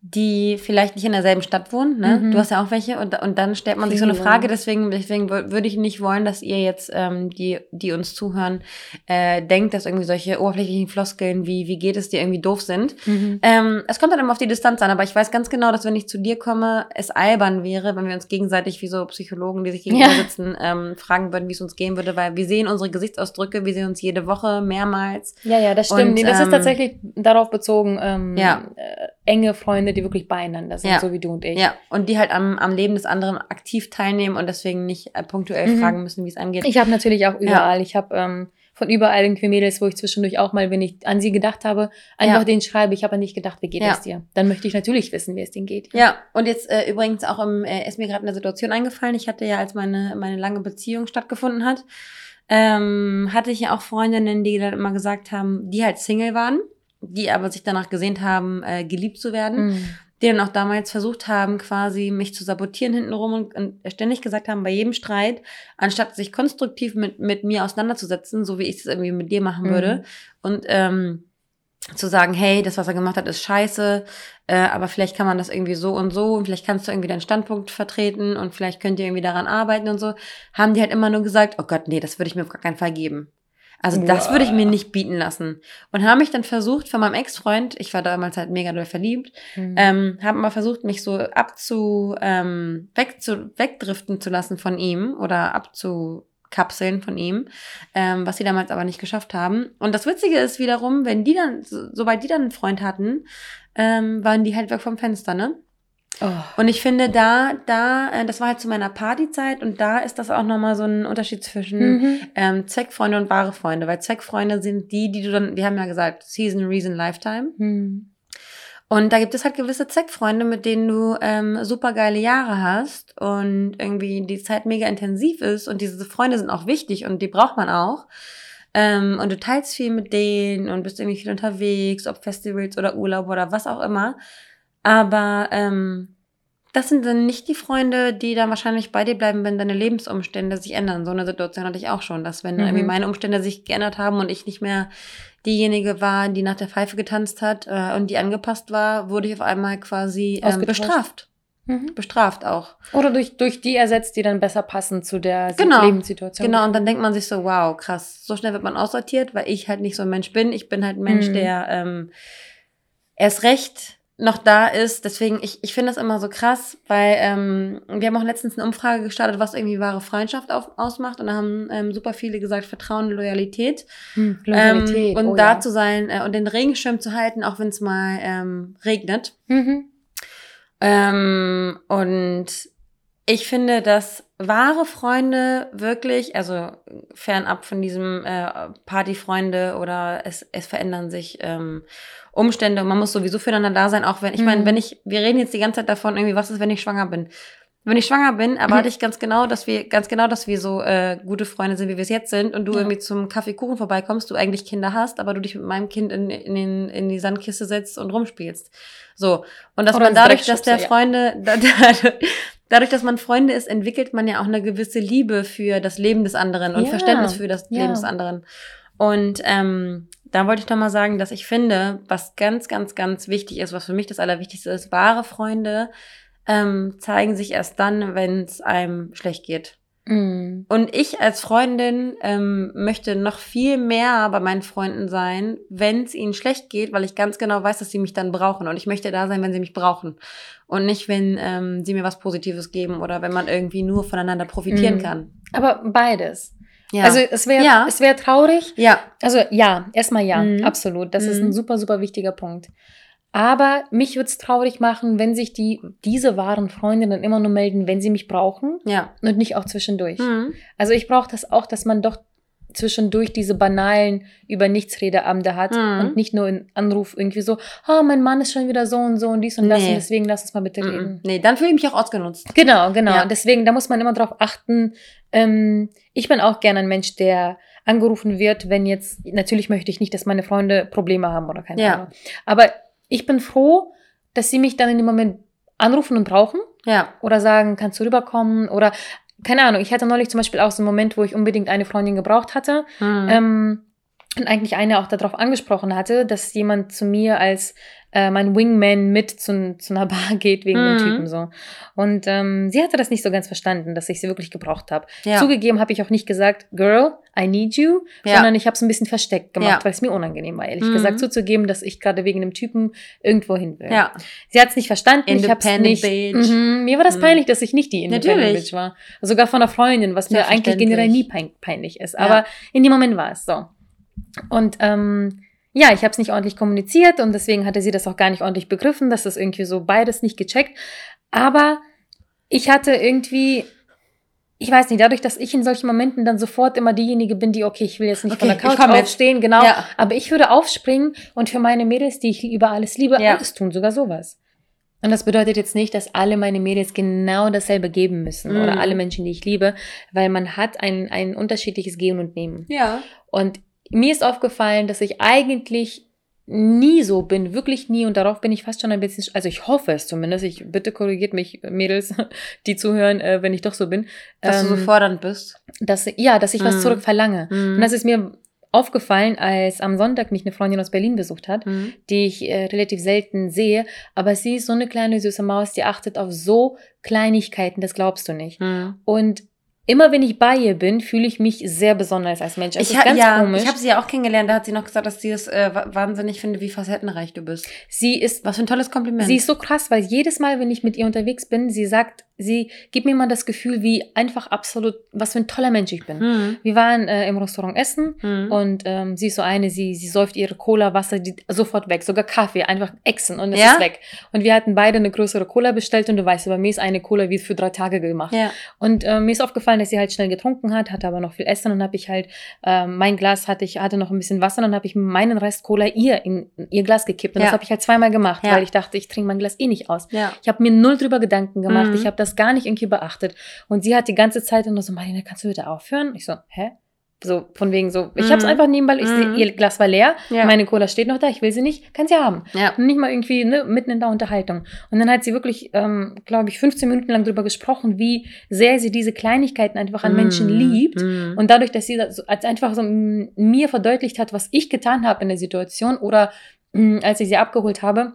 die vielleicht nicht in derselben Stadt wohnen. Ne? Mhm. Du hast ja auch welche und, und dann stellt man sich so eine Viele. Frage. Deswegen, deswegen wür- würde ich nicht wollen, dass ihr jetzt, ähm, die, die uns zuhören, äh, denkt, dass irgendwie solche oberflächlichen Floskeln wie wie geht es dir irgendwie doof sind. Mhm. Ähm, es kommt dann immer auf die Distanz an, aber ich weiß ganz genau, dass wenn ich zu dir komme, es albern wäre, wenn wir uns gegenseitig wie so Psychologen, die sich gegenüber Ja. sitzen, ähm, fragen würden, wie es uns gehen würde, weil wir sehen unsere Gesichtsausdrücke, wir sehen uns jede Woche mehrmals. Ja, ja, das stimmt. Und, nee, das ähm, ist tatsächlich darauf bezogen, ähm, Ja. äh, enge Freunde, die wirklich beieinander sind, Ja. so wie du und ich. Ja, und die halt am, am Leben des anderen aktiv teilnehmen und deswegen nicht äh, punktuell Mhm. fragen müssen, wie es angeht. Ich habe natürlich auch überall, ich habe ähm, von überall irgendwie Mädels, wo ich zwischendurch auch mal, wenn ich an sie gedacht habe, einfach Ja. denen schreibe, ich habe an dich gedacht, wie geht Ja. es dir? Dann möchte ich natürlich wissen, wie es denen geht. Ja, und jetzt äh, übrigens auch im, äh, ist mir gerade eine Situation eingefallen. Ich hatte ja, als meine, meine lange Beziehung stattgefunden hat, ähm, hatte ich ja auch Freundinnen, die dann immer gesagt haben, die halt Single waren, die aber sich danach gesehnt haben, äh, geliebt zu werden, Mhm. die dann auch damals versucht haben, quasi mich zu sabotieren hintenrum und, und ständig gesagt haben, bei jedem Streit, anstatt sich konstruktiv mit, mit mir auseinanderzusetzen, so wie ich es irgendwie mit dir machen Mhm. würde, und ähm, zu sagen, hey, das, was er gemacht hat, ist scheiße, äh, aber vielleicht kann man das irgendwie so und so und vielleicht kannst du irgendwie deinen Standpunkt vertreten und vielleicht könnt ihr irgendwie daran arbeiten und so, haben die halt immer nur gesagt, oh Gott, nee, das würde ich mir auf gar keinen Fall geben. Also das würde ich mir nicht bieten lassen. Und haben mich dann versucht, von meinem Ex-Freund, ich war damals halt mega doll verliebt, Mhm. ähm, haben mal versucht, mich so abzu, ähm, wegzu, wegdriften zu lassen von ihm oder abzukapseln von ihm, ähm, was sie damals aber nicht geschafft haben. Und das Witzige ist wiederum, wenn die dann, so- sobald die dann einen Freund hatten, ähm, waren die halt weg vom Fenster, ne? Oh. Und ich finde, da, da, äh, das war halt zu meiner Partyzeit und da ist das auch nochmal so ein Unterschied zwischen Mhm. ähm, Zweckfreunde und wahre Freunde, weil Zweckfreunde sind die, die du dann, wir haben ja gesagt, Season, Reason, Lifetime. Mhm. Und da gibt es halt gewisse Zweckfreunde, mit denen du ähm, super geile Jahre hast und irgendwie die Zeit mega intensiv ist und diese Freunde sind auch wichtig und die braucht man auch. Ähm, und du teilst viel mit denen und bist irgendwie viel unterwegs, ob Festivals oder Urlaub oder was auch immer. Aber ähm, das sind dann nicht die Freunde, die dann wahrscheinlich bei dir bleiben, wenn deine Lebensumstände sich ändern. So eine Situation hatte ich auch schon, dass wenn Mhm. irgendwie meine Umstände sich geändert haben und ich nicht mehr diejenige war, die nach der Pfeife getanzt hat äh, und die angepasst war, wurde ich auf einmal quasi ähm, bestraft. Mhm. Bestraft auch. Oder durch, durch die ersetzt, die dann besser passen zu der Genau. Lebenssituation. Genau, und dann denkt man sich so, wow, krass, so schnell wird man aussortiert, weil ich halt nicht so ein Mensch bin. Ich bin halt ein Mensch, Mhm. der ähm, erst recht noch da ist. Deswegen, ich, ich finde das immer so krass, weil ähm, wir haben auch letztens eine Umfrage gestartet, was irgendwie wahre Freundschaft auf, ausmacht. Und da haben ähm, super viele gesagt, Vertrauen, Loyalität. Hm, Loyalität. Ähm, und oh, da ja. zu sein äh, und den Regenschirm zu halten, auch wenn es mal ähm, regnet. Mhm. Ähm, und ich finde, dass wahre Freunde wirklich, also fernab von diesem äh, Partyfreunde oder es, es verändern sich ähm, Umstände und man muss sowieso füreinander da sein, auch wenn, ich meine, Mhm. wenn ich, wir reden jetzt die ganze Zeit davon, irgendwie, was ist, wenn ich schwanger bin? Wenn ich schwanger bin, erwarte Mhm. ich ganz genau, dass wir, ganz genau, dass wir so äh, gute Freunde sind, wie wir es jetzt sind und du Ja. irgendwie zum Kaffeekuchen vorbeikommst, du eigentlich Kinder hast, aber du dich mit meinem Kind in, in, den, in die Sandkiste setzt und rumspielst. So. Und dass Oder man dadurch, dass der ja. Freunde, da, da, dadurch, dass man Freunde ist, entwickelt man ja auch eine gewisse Liebe für das Leben des anderen und Ja, Verständnis für das. Leben des anderen. Und ähm, da wollte ich noch mal sagen, dass ich finde, was ganz, ganz, ganz wichtig ist, was für mich das Allerwichtigste ist, wahre Freunde ähm, zeigen sich erst dann, wenn es einem schlecht geht. Mhm. Und ich als Freundin ähm, möchte noch viel mehr bei meinen Freunden sein, wenn es ihnen schlecht geht, weil ich ganz genau weiß, dass sie mich dann brauchen. Und ich möchte da sein, wenn sie mich brauchen. Und nicht, wenn ähm, sie mir was Positives geben oder wenn man irgendwie nur voneinander profitieren Mhm. kann. Aber beides. Ja. Also es wäre Ja. es wäre traurig. ja. Also ja, erstmal ja, Mhm. absolut. Das ist Mhm. ein super, super wichtiger Punkt. Aber mich würde es traurig machen, wenn sich die, diese wahren Freundinnen immer nur melden, wenn sie mich brauchen Ja. und nicht auch zwischendurch. Mhm. Also ich brauche das auch, dass man doch zwischendurch diese banalen über nichts Redeabende hat Mhm. und nicht nur in Anruf irgendwie so, oh, mein Mann ist schon wieder so und so und dies und das Nee. und deswegen lass uns mal bitte reden. Nee, dann fühle ich mich auch ausgenutzt. Genau, genau. Ja. Deswegen, da muss man immer drauf achten. Ähm, ich bin auch gerne ein Mensch, der angerufen wird, wenn jetzt, natürlich möchte ich nicht, dass meine Freunde Probleme haben oder keine Ja. Ahnung. Aber ich bin froh, dass sie mich dann in dem Moment anrufen und brauchen Ja. oder sagen, kannst du rüberkommen oder keine Ahnung. Ich hatte neulich zum Beispiel auch so einen Moment, wo ich unbedingt eine Freundin gebraucht hatte. Mhm. Ähm, und eigentlich eine auch darauf angesprochen hatte, dass jemand zu mir als äh, mein Wingman mit zu, zu einer Bar geht wegen Mhm. dem Typen so. Und ähm, sie hatte das nicht so ganz verstanden, dass ich sie wirklich gebraucht habe. ja. Zugegeben habe ich auch nicht gesagt, Girl, I need you, Ja. sondern ich habe es ein bisschen versteckt gemacht, Ja. weil es mir unangenehm war, ehrlich Mhm. gesagt, zuzugeben, dass ich gerade wegen dem Typen irgendwo hin will. ja. Sie hat es nicht verstanden, ich habe es nicht. Mhm. Mir war das Mhm. peinlich, dass ich nicht die Independent Natürlich. Bitch war. Sogar von einer Freundin, was mir eigentlich generell nie pein peinlich ist. Aber in dem Moment war es so. Und ähm, ja, ich habe es nicht ordentlich kommuniziert und deswegen hatte sie das auch gar nicht ordentlich begriffen, dass das irgendwie so beides nicht gecheckt. Aber ich hatte irgendwie, ich weiß nicht, dadurch, dass ich in solchen Momenten dann sofort immer diejenige bin, die, okay, ich will jetzt nicht Okay, von der Couch aufstehen, genau, Ja. aber ich würde aufspringen und für meine Mädels, die ich über alles liebe, Ja. alles tun, sogar sowas. Und das bedeutet jetzt nicht, dass alle meine Mädels genau dasselbe geben müssen Mhm. oder alle Menschen, die ich liebe, weil man hat ein, ein unterschiedliches Geben und Nehmen. Ja. Und mir ist aufgefallen, dass ich eigentlich nie so bin, wirklich nie. Und darauf bin ich fast schon ein bisschen, also ich hoffe es zumindest. Ich bitte korrigiert mich, Mädels, die zuhören, äh, wenn ich doch so bin. Dass du so Ähm, fordernd bist. dass, ja, dass ich was Mhm. zurück verlange. Mhm. Und das ist mir aufgefallen, als am Sonntag mich eine Freundin aus Berlin besucht hat, Mhm. die ich äh, relativ selten sehe. Aber sie ist so eine kleine süße Maus, die achtet auf so Kleinigkeiten, das glaubst du nicht. Mhm. Und immer wenn ich bei ihr bin, fühle ich mich sehr besonders als Mensch. Es Ich, ist ha- ganz ja, komisch. ich habe sie ja auch kennengelernt, da hat sie noch gesagt, dass sie es äh, wa- wahnsinnig finde, wie facettenreich du bist. sie ist Was für ein tolles Kompliment. Sie ist so krass, weil jedes Mal, wenn ich mit ihr unterwegs bin, sie sagt, sie gibt mir immer das Gefühl, wie einfach absolut, was für ein toller Mensch ich bin. Mhm. Wir waren äh, im Restaurant essen Mhm. und ähm, sie ist so eine, sie, sie säuft ihre Cola, Wasser die, sofort weg, sogar Kaffee, einfach exen und es Ja? ist weg. Und wir hatten beide eine größere Cola bestellt und du weißt, bei mir ist eine Cola wie für drei Tage gemacht. ja. Und äh, mir ist aufgefallen, dass sie halt schnell getrunken hat, hatte aber noch viel Essen und habe ich halt ähm, mein Glas hatte ich hatte noch ein bisschen Wasser und dann habe ich meinen Rest Cola ihr in ihr Glas gekippt und Ja. das habe ich halt zweimal gemacht, Ja. weil ich dachte, ich trinke mein Glas eh nicht aus. Ja. Ich habe mir null drüber Gedanken gemacht. Mhm. Ich habe das gar nicht irgendwie beachtet. Und sie hat die ganze Zeit nur so, Marina, kannst du bitte aufhören? Ich so, hä? So, von wegen so, ich Mhm. habe es einfach nebenbei, ich Mhm. seh, ihr Glas war leer, Ja. meine Cola steht noch da, ich will sie nicht, kann sie haben. Ja. Und nicht mal irgendwie ne, mitten in der Unterhaltung. Und dann hat sie wirklich, ähm, glaube ich, 15 Minuten lang drüber gesprochen, wie sehr sie diese Kleinigkeiten einfach an Menschen Mhm. liebt. Mhm. Und dadurch, dass sie das so, als einfach so mir verdeutlicht hat, was ich getan habe in der Situation oder mh, als ich sie abgeholt habe,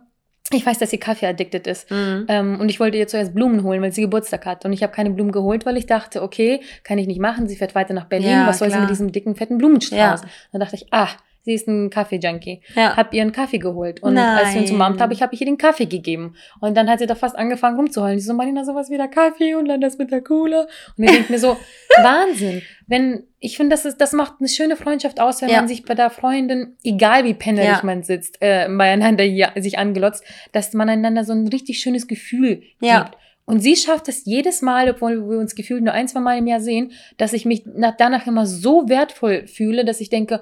ich weiß, dass sie Kaffee addicted ist. Mhm. Ähm, und ich wollte ihr zuerst Blumen holen, weil sie Geburtstag hat. Und ich habe keine Blumen geholt, weil ich dachte, okay, kann ich nicht machen. Sie fährt weiter nach Berlin. Ja, Was soll sie klar. mit diesem dicken, fetten Blumenstrauß? Ja. Dann dachte ich, ah, sie ist ein Kaffee-Junkie. ja. Hab ihr einen Kaffee geholt. Und als wir uns Nein. umarmt haben, ich habe ich ihr den Kaffee gegeben. Und dann hat sie da fast angefangen rumzuheulen. Sie so, Marina, sowas wie der Kaffee und dann das mit der Cola. Und ich denke mir so, Wahnsinn. Wenn, ich finde, das ist, das macht eine schöne Freundschaft aus, wenn Ja. man sich bei der Freundin, egal wie pennerig Ja. man sitzt, äh, beieinander ja, sich angelotzt, dass man einander so ein richtig schönes Gefühl Ja. gibt. Und sie schafft es jedes Mal, obwohl wir uns gefühlt nur ein, zwei Mal im Jahr sehen, dass ich mich nach, danach immer so wertvoll fühle, dass ich denke,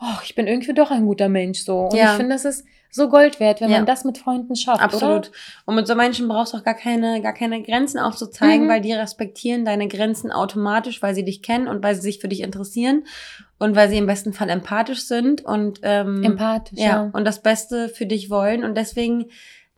oh, ich bin irgendwie doch ein guter Mensch so. Und Ja. ich finde, das ist so Gold wert, wenn Ja. man das mit Freunden schafft. Absolut. Oder? Und mit so Menschen brauchst du auch gar keine, gar keine Grenzen aufzuzeigen, Mhm. weil die respektieren deine Grenzen automatisch, weil sie dich kennen und weil sie sich für dich interessieren und weil sie im besten Fall empathisch sind und ähm, Empathisch. ja, Ja. und das Beste für dich wollen. Und deswegen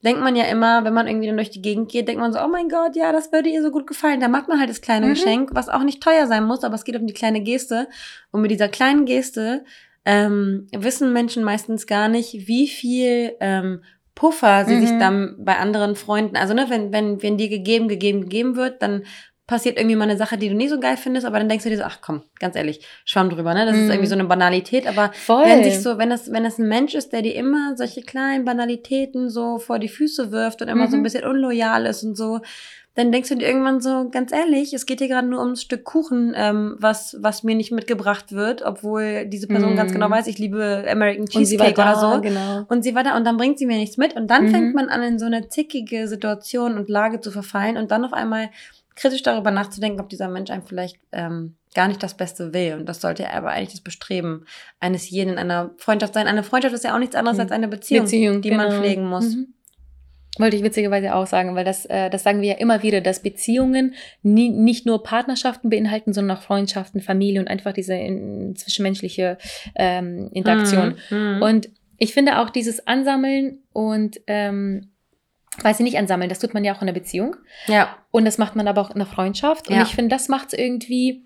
denkt man ja immer, wenn man irgendwie dann durch die Gegend geht, denkt man so, oh mein Gott, ja, das würde ihr so gut gefallen. Da macht man halt das kleine Mhm. Geschenk, was auch nicht teuer sein muss, aber es geht um die kleine Geste. Und mit dieser kleinen Geste ähm, wissen Menschen meistens gar nicht, wie viel ähm, Puffer sie Mhm. sich dann bei anderen Freunden, also ne, wenn, wenn, wenn dir gegeben, gegeben, gegeben wird, dann passiert irgendwie mal eine Sache, die du nicht so geil findest, aber dann denkst du dir so, ach komm, ganz ehrlich, schwamm drüber, ne? Das ist Mhm. irgendwie so eine Banalität, aber Voll. wenn sich so, wenn es, wenn es ein Mensch ist, der dir immer solche kleinen Banalitäten so vor die Füße wirft und immer so ein Mhm. bisschen unloyal ist und so, dann denkst du dir irgendwann so, ganz ehrlich, es geht hier gerade nur um ein Stück Kuchen, ähm, was, was mir nicht mitgebracht wird, obwohl diese Person Mm. ganz genau weiß, ich liebe American Und sie war Cheesecake da, oder so. genau. Und sie war da und dann bringt sie mir nichts mit und dann Mhm. fängt man an, in so eine zickige Situation und Lage zu verfallen und dann auf einmal kritisch darüber nachzudenken, ob dieser Mensch einem vielleicht ähm, gar nicht das Beste will. Und das sollte aber eigentlich das Bestreben eines jeden in einer Freundschaft sein. Eine Freundschaft ist ja auch nichts anderes Mhm. als eine Beziehung, die man genau. pflegen muss. Mhm. Wollte ich witzigerweise auch sagen, weil das, äh, das sagen wir ja immer wieder, dass Beziehungen nie, nicht nur Partnerschaften beinhalten, sondern auch Freundschaften, Familie und einfach diese in, zwischenmenschliche ähm, Interaktion. Mhm. Und ich finde auch dieses Ansammeln und, ähm, weiß ich nicht, ansammeln, das tut man ja auch in einer Beziehung. ja, Und das macht man aber auch in einer Freundschaft. Und Ja. ich finde, das macht es irgendwie,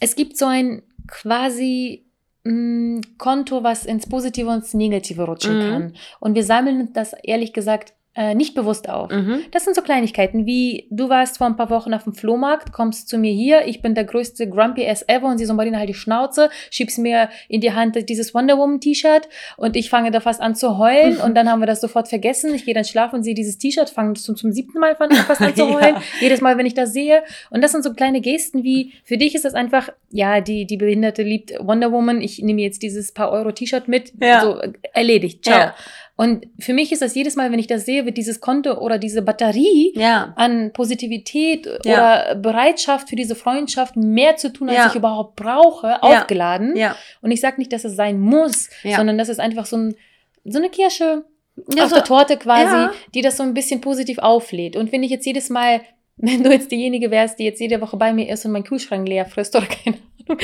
es gibt so ein quasi mh, Konto, was ins Positive und ins Negative rutschen Mhm. kann. Und wir sammeln das ehrlich gesagt äh, nicht bewusst auf. mhm. Das sind so Kleinigkeiten, wie du warst vor ein paar Wochen auf dem Flohmarkt, kommst zu mir hier, ich bin der größte Grumpy ass ever und sie so, Marina, halt die Schnauze, schiebst mir in die Hand dieses Wonder Woman T-Shirt und ich fange da fast an zu heulen und dann haben wir das sofort vergessen. Ich gehe dann schlafen und sehe dieses T-Shirt, fange zum, zum siebten Mal fast an zu Ja. heulen. Jedes Mal, wenn ich das sehe. Und das sind so kleine Gesten wie, für dich ist das einfach, ja, die, die Behinderte liebt Wonder Woman, ich nehme jetzt dieses paar Euro T-Shirt mit, Ja. so äh, erledigt, ciao. Ja. Und für mich ist das jedes Mal, wenn ich das sehe, wird dieses Konto oder diese Batterie ja, an Positivität Ja. oder Bereitschaft für diese Freundschaft mehr zu tun, als Ja. ich überhaupt brauche, aufgeladen. Und ich sage nicht, dass es sein muss, sondern das ist einfach so, ein, so eine Kirsche auf so- der Torte quasi, die das so ein bisschen positiv auflädt. Und wenn ich jetzt jedes Mal, wenn du jetzt diejenige wärst, die jetzt jede Woche bei mir ist und meinen Kühlschrank leer frisst oder keine Ahnung,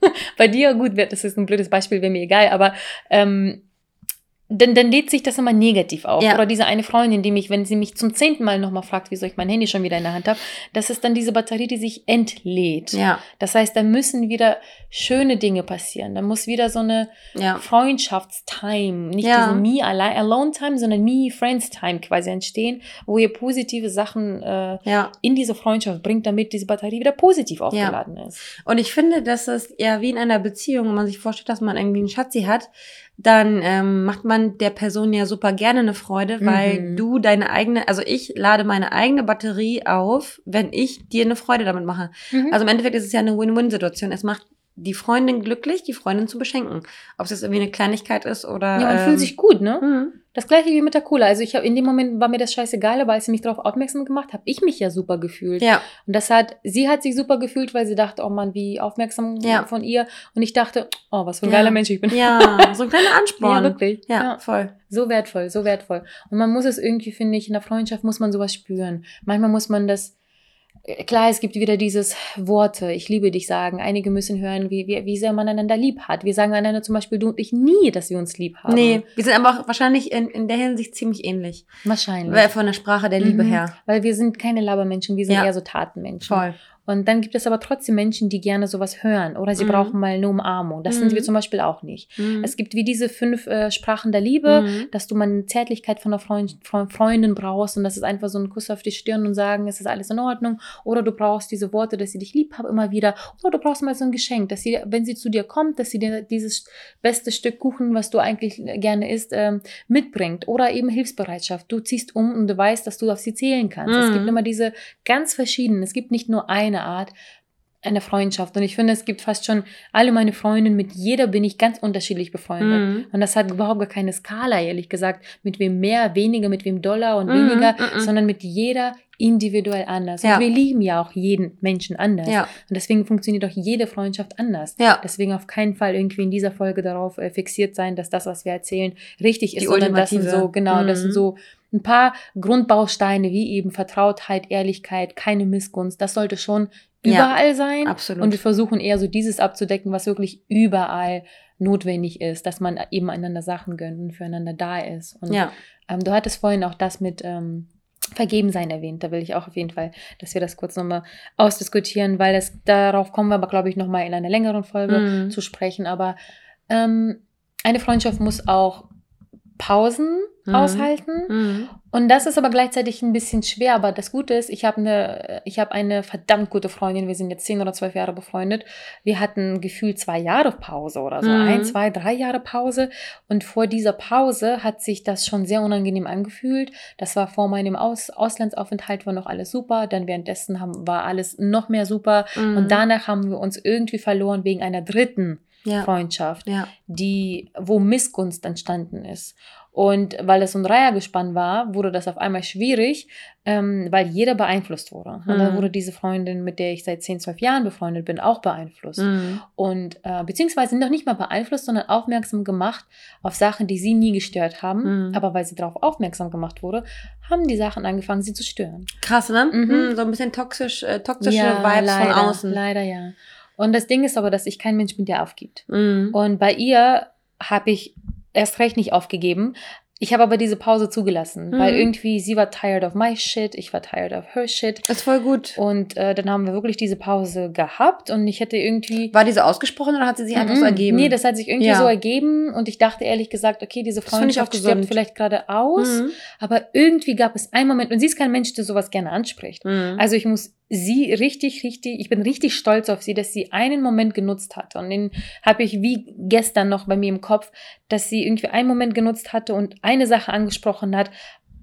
dann, bei dir, gut, das ist ein blödes Beispiel, wäre mir egal, aber ähm, dann, dann lädt sich das immer negativ auf. Ja. Oder diese eine Freundin, die mich, wenn sie mich zum zehnten Mal nochmal fragt, wieso ich mein Handy schon wieder in der Hand habe, das ist dann diese Batterie, die sich entlädt. ja, Das heißt, da müssen wieder schöne Dinge passieren. Da muss wieder so eine ja. Freundschaftstime, nicht Ja. diese Me Alone Time, sondern Me Friends Time quasi entstehen, wo ihr positive Sachen äh, ja. in diese Freundschaft bringt, damit diese Batterie wieder positiv aufgeladen ist. Und ich finde, dass es ja wie in einer Beziehung, wenn man sich vorstellt, dass man irgendwie einen Schatzi hat, dann ähm, macht man der Person ja super gerne eine Freude, weil Mhm. du deine eigene, also ich lade meine eigene Batterie auf, wenn ich dir eine Freude damit mache. Mhm. Also im Endeffekt ist es ja eine Win-Win-Situation. Es macht die Freundin glücklich, die Freundin zu beschenken. Ob es jetzt irgendwie eine Kleinigkeit ist oder. ja, man ähm, fühlt sich gut, ne? mhm. Das gleiche wie mit der Cola. Also ich habe in dem Moment war mir das scheißegal, aber als sie mich darauf aufmerksam gemacht, habe ich mich ja super gefühlt. Ja, Und das hat, sie hat sich super gefühlt, weil sie dachte, oh Mann, wie aufmerksam Ja. von ihr. Und ich dachte, oh, was für ein Ja. geiler Mensch ich bin. ja, so ein kleiner Ansporn. Ja, wirklich. Ja, voll. So wertvoll, so wertvoll. Und man muss es irgendwie, finde ich, in der Freundschaft muss man sowas spüren. Manchmal muss man das, klar, es gibt wieder dieses Worte, ich liebe dich sagen. Einige müssen hören, wie, wie, wie sehr man einander lieb hat. Wir sagen einander zum Beispiel, du und ich nie, dass wir uns lieb haben. Nee, wir sind aber auch wahrscheinlich in, in der Hinsicht ziemlich ähnlich. Wahrscheinlich. Von der Sprache der Liebe Mhm. her. Weil wir sind keine Labermenschen, wir sind Ja. eher so Tatenmenschen. Voll. Und dann gibt es aber trotzdem Menschen, die gerne sowas hören oder sie Mhm. brauchen mal eine Umarmung. Das sind Mhm. wir zum Beispiel auch nicht. Mhm. Es gibt wie diese fünf äh, Sprachen der Liebe, Mhm. dass du mal eine Zärtlichkeit von einer Freund, Freund, Freundin brauchst und das ist einfach so ein Kuss auf die Stirn und sagen, es ist alles in Ordnung. Oder du brauchst diese Worte, dass sie dich lieb haben immer wieder. Oder du brauchst mal so ein Geschenk, dass sie, wenn sie zu dir kommt, dass sie dir dieses beste Stück Kuchen, was du eigentlich gerne isst, ähm, mitbringt. Oder eben Hilfsbereitschaft. Du ziehst um und du weißt, dass du auf sie zählen kannst. Es Mhm. gibt immer diese ganz verschiedenen. Es gibt nicht nur eine Art eine Freundschaft. Und ich finde, es gibt fast schon alle meine Freundinnen, mit jeder bin ich ganz unterschiedlich befreundet. Mhm. Und das hat überhaupt gar keine Skala, ehrlich gesagt, mit wem mehr, weniger, mit wem Dollar und Mhm, weniger, mhm. sondern mit jeder individuell anders. Ja. Und wir lieben ja auch jeden Menschen anders. Ja. Und deswegen funktioniert auch jede Freundschaft anders. Ja. Deswegen auf keinen Fall irgendwie in dieser Folge darauf äh, fixiert sein, dass das, was wir erzählen, richtig ist, Die sondern das sind ultimative. so, genau, das Mhm. sind so ein paar Grundbausteine wie eben Vertrautheit, Ehrlichkeit, keine Missgunst. Das sollte schon Ja. überall sein. Absolut. Und wir versuchen eher so dieses abzudecken, was wirklich überall notwendig ist, dass man eben einander Sachen gönnt und füreinander da ist. Und ja. ähm, du hattest vorhin auch das mit ähm, Vergebensein erwähnt. Da will ich auch auf jeden Fall, dass wir das kurz nochmal ausdiskutieren, weil das, darauf kommen wir aber, glaube ich, nochmal in einer längeren Folge Mhm. zu sprechen. Aber ähm, eine Freundschaft muss auch Pausen Mhm. aushalten. Mhm. Und das ist aber gleichzeitig ein bisschen schwer. Aber das Gute ist, ich habe eine, ich habe eine verdammt gute Freundin. Wir sind jetzt zehn oder zwölf Jahre befreundet. Wir hatten gefühlt zwei Jahre Pause oder so. Mhm. Ein, zwei, drei Jahre Pause. Und vor dieser Pause hat sich das schon sehr unangenehm angefühlt. Das war vor meinem Aus Auslandsaufenthalt war noch alles super. Dann währenddessen haben, war alles noch mehr super. Mhm. Und danach haben wir uns irgendwie verloren wegen einer dritten ja. Freundschaft Ja. die, wo Missgunst entstanden ist. Und weil es so ein Dreiergespann war, wurde das auf einmal schwierig, ähm, weil jeder beeinflusst wurde. Und dann Mhm. wurde diese Freundin, mit der ich seit 10, 12 Jahren befreundet bin, auch beeinflusst. Mhm. Und äh, beziehungsweise noch nicht mal beeinflusst, sondern aufmerksam gemacht auf Sachen, die sie nie gestört haben. Mhm. Aber weil sie darauf aufmerksam gemacht wurde, haben die Sachen angefangen, sie zu stören. Krass, ne? Mhm. Mhm. So ein bisschen toxisch, äh, toxische Vibes leider, von außen. Leider ja. Und das Ding ist aber, dass ich kein Mensch bin, der aufgibt. Mhm. Und bei ihr habe ich erst recht nicht aufgegeben. Ich habe aber diese Pause zugelassen, Mhm. weil irgendwie sie war tired of my shit, ich war tired of her shit. Ist voll gut. Und äh, dann haben wir wirklich diese Pause gehabt und ich hätte irgendwie. War diese ausgesprochen oder hat sie sich einfach so Mhm. ergeben? Nee, das hat sich irgendwie Ja. so ergeben und ich dachte ehrlich gesagt, okay, diese Das Freundschaft stirbt vielleicht gerade aus, Mhm. aber irgendwie gab es einen Moment und sie ist kein Mensch, der sowas gerne anspricht. Mhm. Also ich muss sie richtig, richtig, ich bin richtig stolz auf sie, dass sie einen Moment genutzt hat. Und den habe ich wie gestern noch bei mir im Kopf, dass sie irgendwie einen Moment genutzt hatte und eine Sache angesprochen hat,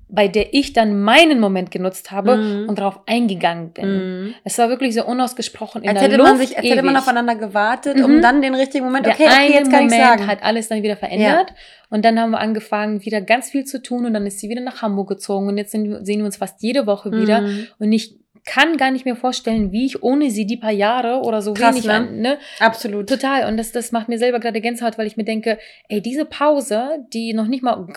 bei der ich dann meinen Moment genutzt habe Mhm. und darauf eingegangen bin. Mhm. Es war wirklich so unausgesprochen in Als der hätte Luft man sich, als hätte man ewig. aufeinander gewartet, Mhm. um dann den richtigen Moment, Der okay, okay, jetzt kann ich Moment sagen. hat alles dann wieder verändert. Und dann haben wir angefangen, wieder ganz viel zu tun. Und dann ist sie wieder nach Hamburg gezogen. Und jetzt sehen wir uns fast jede Woche wieder. Mhm. Und ich kann gar nicht mehr vorstellen, wie ich ohne sie die paar Jahre oder so Krass, wenig ne? an, ne? Absolut. Total. Und das, das macht mir selber gerade Gänsehaut, weil ich mir denke, ey, diese Pause, die noch nicht mal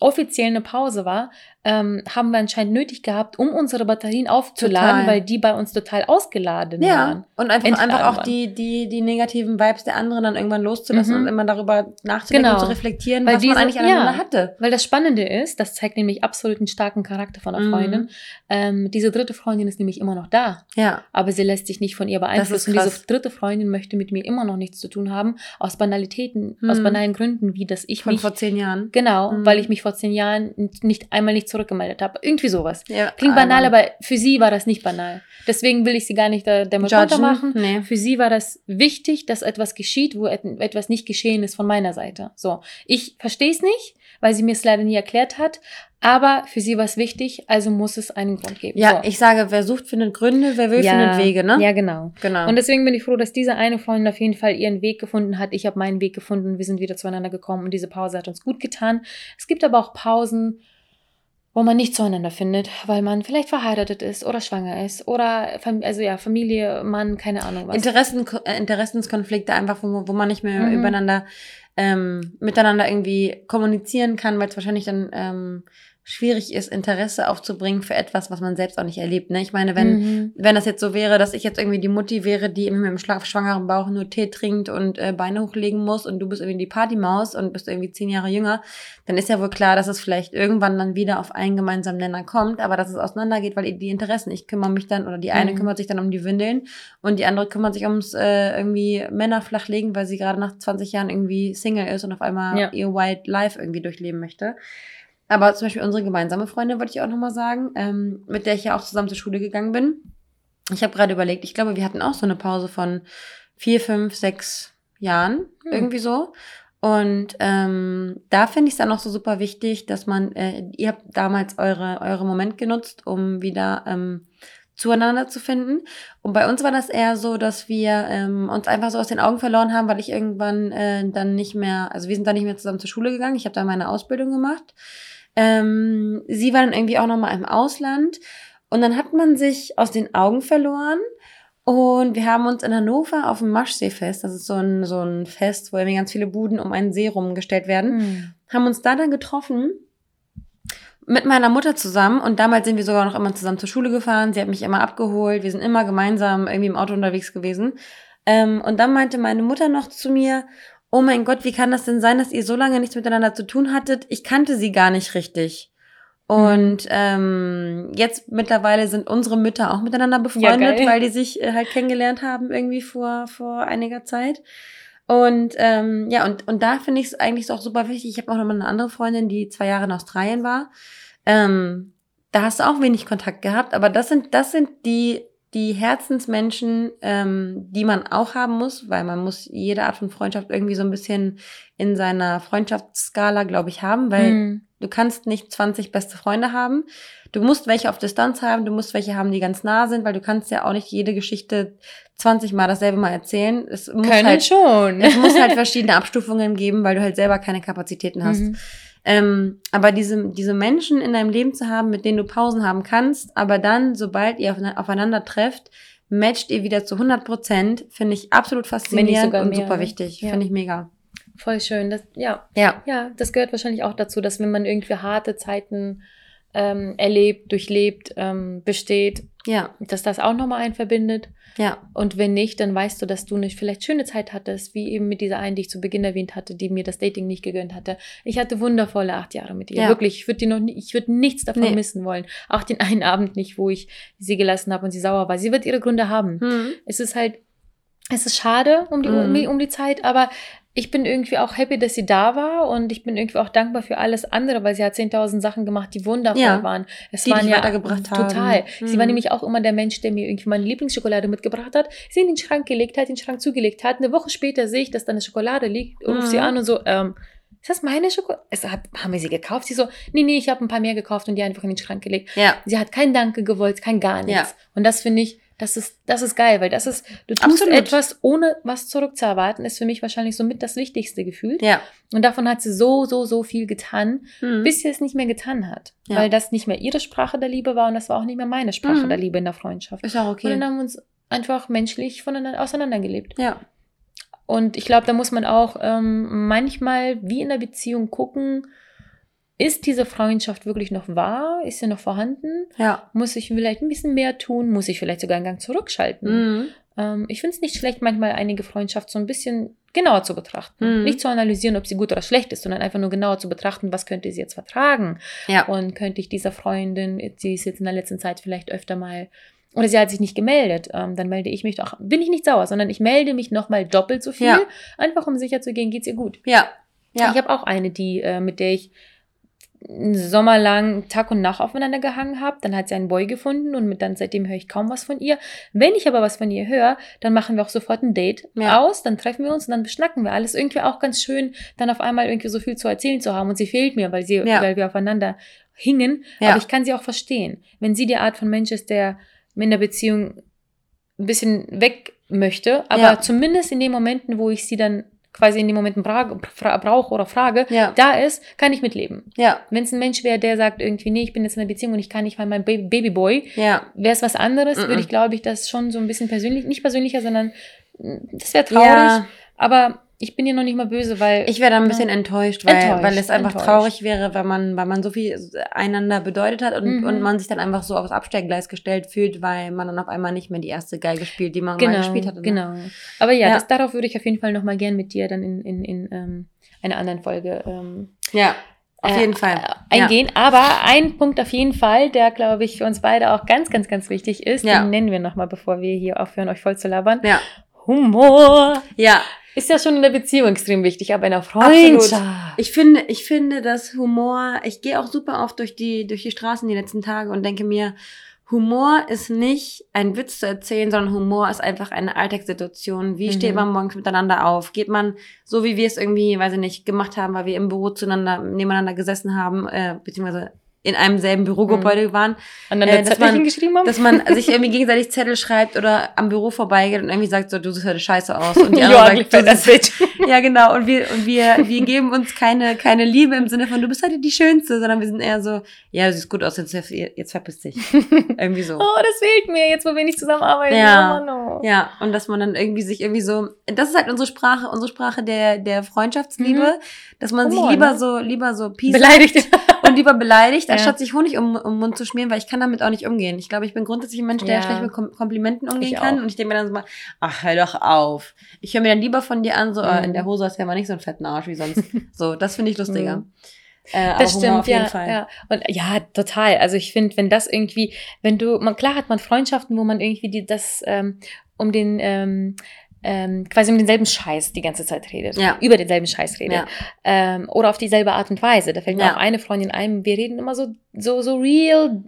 offiziell eine Pause war, ähm, haben wir anscheinend nötig gehabt, um unsere Batterien aufzuladen, Total. weil die bei uns total ausgeladen Ja, waren. und einfach, Entladen einfach auch waren. die, die, die negativen Vibes der anderen dann irgendwann loszulassen Mhm. und immer darüber nachzudenken Genau. und zu reflektieren, Weil was man diese- eigentlich aneinander ja. hatte. Weil das Spannende ist, das zeigt nämlich absolut einen starken Charakter von einer Mhm. Freundin. Ähm, diese dritte Freundin ist nämlich immer noch da, Ja. aber sie lässt sich nicht von ihr beeinflussen. krass. Diese dritte Freundin möchte mit mir immer noch nichts zu tun haben, aus Banalitäten, aus Mhm. banalen Gründen, wie dass ich Von mich vor zehn Jahren. Genau, Mhm. weil ich mich vor zehn Jahren nicht einmal nicht zurückgemeldet habe. Irgendwie sowas. Ja, Klingt banal, aber für sie war das nicht banal. Deswegen will ich sie gar nicht da, damit Judgen? machen. Nee. Für sie war das wichtig, dass etwas geschieht, wo et etwas nicht geschehen ist von meiner Seite. So, ich verstehe es nicht, weil sie mir es leider nie erklärt hat. Aber für sie war es wichtig, also muss es einen Grund geben. Ja, so. ich sage, wer sucht, findet Gründe, wer will, ja, findet Wege, ne? Ja, genau. Genau. Und deswegen bin ich froh, dass diese eine Freundin auf jeden Fall ihren Weg gefunden hat. Ich habe meinen Weg gefunden. Wir sind wieder zueinander gekommen und diese Pause hat uns gut getan. Es gibt aber auch Pausen, wo man nicht zueinander findet, weil man vielleicht verheiratet ist oder schwanger ist oder also ja, Familie, Mann, keine Ahnung was. Interessen, äh, Interessenskonflikte einfach, wo, wo man nicht mehr Mhm. übereinander, ähm, miteinander irgendwie kommunizieren kann, weil es wahrscheinlich dann ähm, schwierig ist, Interesse aufzubringen für etwas, was man selbst auch nicht erlebt. Ne? Ich meine, wenn, Mhm. wenn das jetzt so wäre, dass ich jetzt irgendwie die Mutti wäre, die immer mit dem schwangeren Bauch nur Tee trinkt und äh, Beine hochlegen muss und du bist irgendwie die Partymaus und bist irgendwie zehn Jahre jünger, dann ist ja wohl klar, dass es vielleicht irgendwann dann wieder auf einen gemeinsamen Nenner kommt, aber dass es auseinandergeht, weil die Interessen, ich kümmere mich dann, oder die eine Mhm. kümmert sich dann um die Windeln und die andere kümmert sich ums äh, irgendwie Männer flachlegen, weil sie gerade nach 20 Jahren irgendwie Single ist und auf einmal Ja. ihr White Life irgendwie durchleben möchte. Aber zum Beispiel unsere gemeinsame Freundin, wollte ich auch nochmal sagen, ähm, mit der ich ja auch zusammen zur Schule gegangen bin. Ich habe gerade überlegt, ich glaube, wir hatten auch so eine Pause von vier, fünf, sechs Jahren, Hm. irgendwie so. Und ähm, da finde ich es dann auch so super wichtig, dass man, äh, ihr habt damals eure, eure Moment genutzt, um wieder ähm, zueinander zu finden. Und bei uns war das eher so, dass wir ähm, uns einfach so aus den Augen verloren haben, weil ich irgendwann äh, dann nicht mehr, also wir sind dann nicht mehr zusammen zur Schule gegangen. Ich habe da meine Ausbildung gemacht. Ähm, sie war dann irgendwie auch noch mal im Ausland. Und dann hat man sich aus den Augen verloren. Und wir haben uns in Hannover auf dem Maschseefest, das ist so ein, so ein Fest, wo irgendwie ganz viele Buden um einen See rumgestellt werden, Mhm. haben uns da dann getroffen mit meiner Mutter zusammen und damals sind wir sogar noch immer zusammen zur Schule gefahren. Sie hat mich immer abgeholt. Wir sind immer gemeinsam irgendwie im Auto unterwegs gewesen. Ähm, und dann meinte meine Mutter noch zu mir, oh mein Gott, wie kann das denn sein, dass ihr so lange nichts miteinander zu tun hattet? Ich kannte sie gar nicht richtig. Und ähm, jetzt mittlerweile sind unsere Mütter auch miteinander befreundet, geil. weil die sich äh, halt kennengelernt haben irgendwie vor, vor einiger Zeit. Und ähm, ja, und, und da finde ich es eigentlich auch super wichtig. Ich habe auch noch mal eine andere Freundin, die zwei Jahre in Australien war. Ähm, da hast du auch wenig Kontakt gehabt, aber das sind, das sind die, die Herzensmenschen, ähm, die man auch haben muss, weil man muss jede Art von Freundschaft irgendwie so ein bisschen in seiner Freundschaftsskala, glaube ich, haben, weil Mhm. du kannst nicht 20 beste Freunde haben. Du musst welche auf Distanz haben, du musst welche haben, die ganz nah sind, weil du kannst ja auch nicht jede Geschichte 20 Mal dasselbe mal erzählen. Es muss Können halt schon. es muss halt verschiedene Abstufungen geben, weil du halt selber keine Kapazitäten hast. Mhm. Ähm, aber diese, diese Menschen in deinem Leben zu haben, mit denen du Pausen haben kannst, aber dann, sobald ihr aufeinander, trefft, matcht ihr wieder zu 100 Prozent, finde ich absolut faszinierend sogar und super wichtig. Ja. Finde ich mega. Voll schön. Das, ja, Ja. ja, das gehört wahrscheinlich auch dazu, dass wenn man irgendwie harte Zeiten ähm, erlebt, durchlebt, ähm, besteht, Ja, dass das auch nochmal einen verbindet. ja, Und wenn nicht, dann weißt du, dass du eine vielleicht schöne Zeit hattest, wie eben mit dieser einen, die ich zu Beginn erwähnt hatte, die mir das Dating nicht gegönnt hatte. Ich hatte wundervolle acht Jahre mit ihr. Ja. Wirklich, ich würde die noch nie, ich würde nichts davon Nee. missen wollen. Auch den einen Abend nicht, wo ich sie gelassen habe und sie sauer war. Sie wird ihre Gründe haben. hm. Es ist halt, es ist schade um die, um, Mhm. die- um die Zeit, aber ich bin irgendwie auch happy, dass sie da war und ich bin irgendwie auch dankbar für alles andere, weil sie hat 10.000 Sachen gemacht, die wundervoll Ja. waren. Es Die waren ja weitergebracht haben. total. Sie war Mhm. nämlich auch immer der Mensch, der mir irgendwie meine Lieblingsschokolade mitgebracht hat, sie in den Schrank gelegt hat, den Schrank zugelegt hat. Eine Woche später sehe ich, dass da eine Schokolade liegt, Mhm. sie an und so, ähm, ist das meine Schokolade? Es hat, haben wir sie gekauft? Sie so, nee, nee, ich habe ein paar mehr gekauft und die einfach in den Schrank gelegt. Ja, Sie hat kein Danke gewollt, kein gar nichts. Ja. Und das finde ich, das ist, das ist geil, weil das ist, du tust Absolut. etwas, ohne was zurückzuerwarten, ist für mich wahrscheinlich somit das Wichtigste gefühlt. ja. Und davon hat sie so, so, so viel getan, Hm. bis sie es nicht mehr getan hat. Ja. Weil das nicht mehr ihre Sprache der Liebe war und das war auch nicht mehr meine Sprache Mhm. der Liebe in der Freundschaft. Ist auch Und okay. dann haben wir uns einfach menschlich voneinander auseinandergelebt. Ja, Und ich glaube, da muss man auch ähm, manchmal wie in der Beziehung gucken, ist diese Freundschaft wirklich noch wahr? Ist sie noch vorhanden? ja. Muss ich vielleicht ein bisschen mehr tun? Muss ich vielleicht sogar einen Gang zurückschalten? Mhm. Ähm, ich finde es nicht schlecht, manchmal einige Freundschaft so ein bisschen genauer zu betrachten. Mhm. Nicht zu analysieren, ob sie gut oder schlecht ist, sondern einfach nur genauer zu betrachten, was könnte sie jetzt vertragen. Ja. Und könnte ich dieser Freundin, die ist jetzt in der letzten Zeit vielleicht öfter mal, oder sie hat sich nicht gemeldet, ähm, dann melde ich mich doch, bin ich nicht sauer, sondern ich melde mich nochmal doppelt so viel, Ja. einfach um sicher zu gehen, geht's ihr gut. Ja. Ja. Ich habe auch eine, die, äh, mit der ich einen Sommer lang Tag und Nacht aufeinander gehangen habe. Dann hat sie einen Boy gefunden und mit dann seitdem höre ich kaum was von ihr. Wenn ich aber was von ihr höre, dann machen wir auch sofort ein Date Ja. aus, dann treffen wir uns und dann beschnacken wir alles. Irgendwie auch ganz schön, dann auf einmal irgendwie so viel zu erzählen zu haben. Und sie fehlt mir, weil sie, Ja. weil wir aufeinander hingen. Ja. Aber ich kann sie auch verstehen. Wenn sie die Art von Mensch ist, der in der Beziehung ein bisschen weg möchte, aber zumindest in den Momenten, wo ich sie dann quasi in bra fra brauche oder frage, Ja. da ist, kann ich mitleben. Ja. Wenn es ein Mensch wäre, der sagt irgendwie, nee, ich bin jetzt in einer Beziehung und ich kann nicht, weil mein Baby Babyboy, Ja. wäre es was anderes, Mhm. würde ich, glaube ich, das schon so ein bisschen persönlich, nicht persönlicher, sondern mm, das wäre traurig. Ja. Aber ich bin ihr noch nicht mal böse, weil Ich wäre da ein bisschen Ja. enttäuscht, weil, Enttäuscht, weil es einfach enttäuscht. traurig wäre, weil man, weil man so viel einander bedeutet hat und, Mhm. und man sich dann einfach so aufs Abstellgleis gestellt fühlt, weil man dann auf einmal nicht mehr die erste Geige spielt, die man mal genau, gespielt hatte. ne? genau. Aber ja, Ja. Das, darauf würde ich auf jeden Fall noch mal gern mit dir dann in, in, in ähm, einer anderen Folge ähm, Ja, auf äh, jeden Fall. äh, eingehen. Aber ein Punkt auf jeden Fall, der, glaube ich, für uns beide auch ganz, ganz, ganz wichtig ist, Ja. den nennen wir nochmal, bevor wir hier aufhören, euch voll zu labern. Ja. Humor Ja, ist ja schon in der Beziehung extrem wichtig, aber in der Absolut. Freundschaft. ich finde, ich finde, dass Humor, ich gehe auch super oft durch die, durch die Straßen die letzten Tage und denke mir, Humor ist nicht ein Witz zu erzählen, sondern Humor ist einfach eine Alltagssituation. Wie Mhm. steht man morgens miteinander auf? Geht man so, wie wir es irgendwie, weiß ich nicht, gemacht haben, weil wir im Büro zueinander, nebeneinander gesessen haben, äh, beziehungsweise in einem selben Bürogebäude waren, Und dann Äh, das dass Zettelchen man- geschrieben haben? dass man sich irgendwie gegenseitig Zettel schreibt oder am Büro vorbeigeht und irgendwie sagt so, du siehst heute scheiße aus. Und die Ja, andere eigentlich sagt, du das Bitch. ja, genau. Und wir, und wir, wir geben uns keine, keine Liebe im Sinne von, du bist heute die Schönste, sondern wir sind eher so, ja, du siehst gut aus, jetzt, jetzt verpiss dich. Irgendwie so. Oh, das fehlt mir jetzt, wo wir nicht zusammenarbeiten. Ja. Oh, oh. Ja, und dass man dann irgendwie sich irgendwie so, das ist halt unsere Sprache, unsere Sprache der, der Freundschaftsliebe, dass man Mhm. Humor, sich lieber ne? so, lieber so peace Beleidigt. Und lieber beleidigt, Ja. anstatt sich Honig um, um den Mund zu schmieren, weil ich kann damit auch nicht umgehen. Ich glaube, ich bin grundsätzlich ein Mensch, der Ja. schlecht mit Kom Komplimenten umgehen Ich kann. auch. Und ich denke mir dann so mal, ach, hör doch auf. Ich höre mir dann lieber von dir an, so, äh, Mhm. in der Hose hast du ja mal nicht so einen fetten Arsch wie sonst. so, das finde ich lustiger. Mhm. Äh, Das stimmt, auf jeden ja, Fall. ja. Und ja, total. Also ich finde, wenn das irgendwie, wenn du, man, klar hat man Freundschaften, wo man irgendwie die, das ähm, um den ähm, ähm, quasi um denselben Scheiß die ganze Zeit redet. Ja. Über denselben Scheiß redet. Ja. Ähm, oder auf dieselbe Art und Weise. Da fällt mir Ja. auch eine Freundin ein, wir reden immer so, so, so real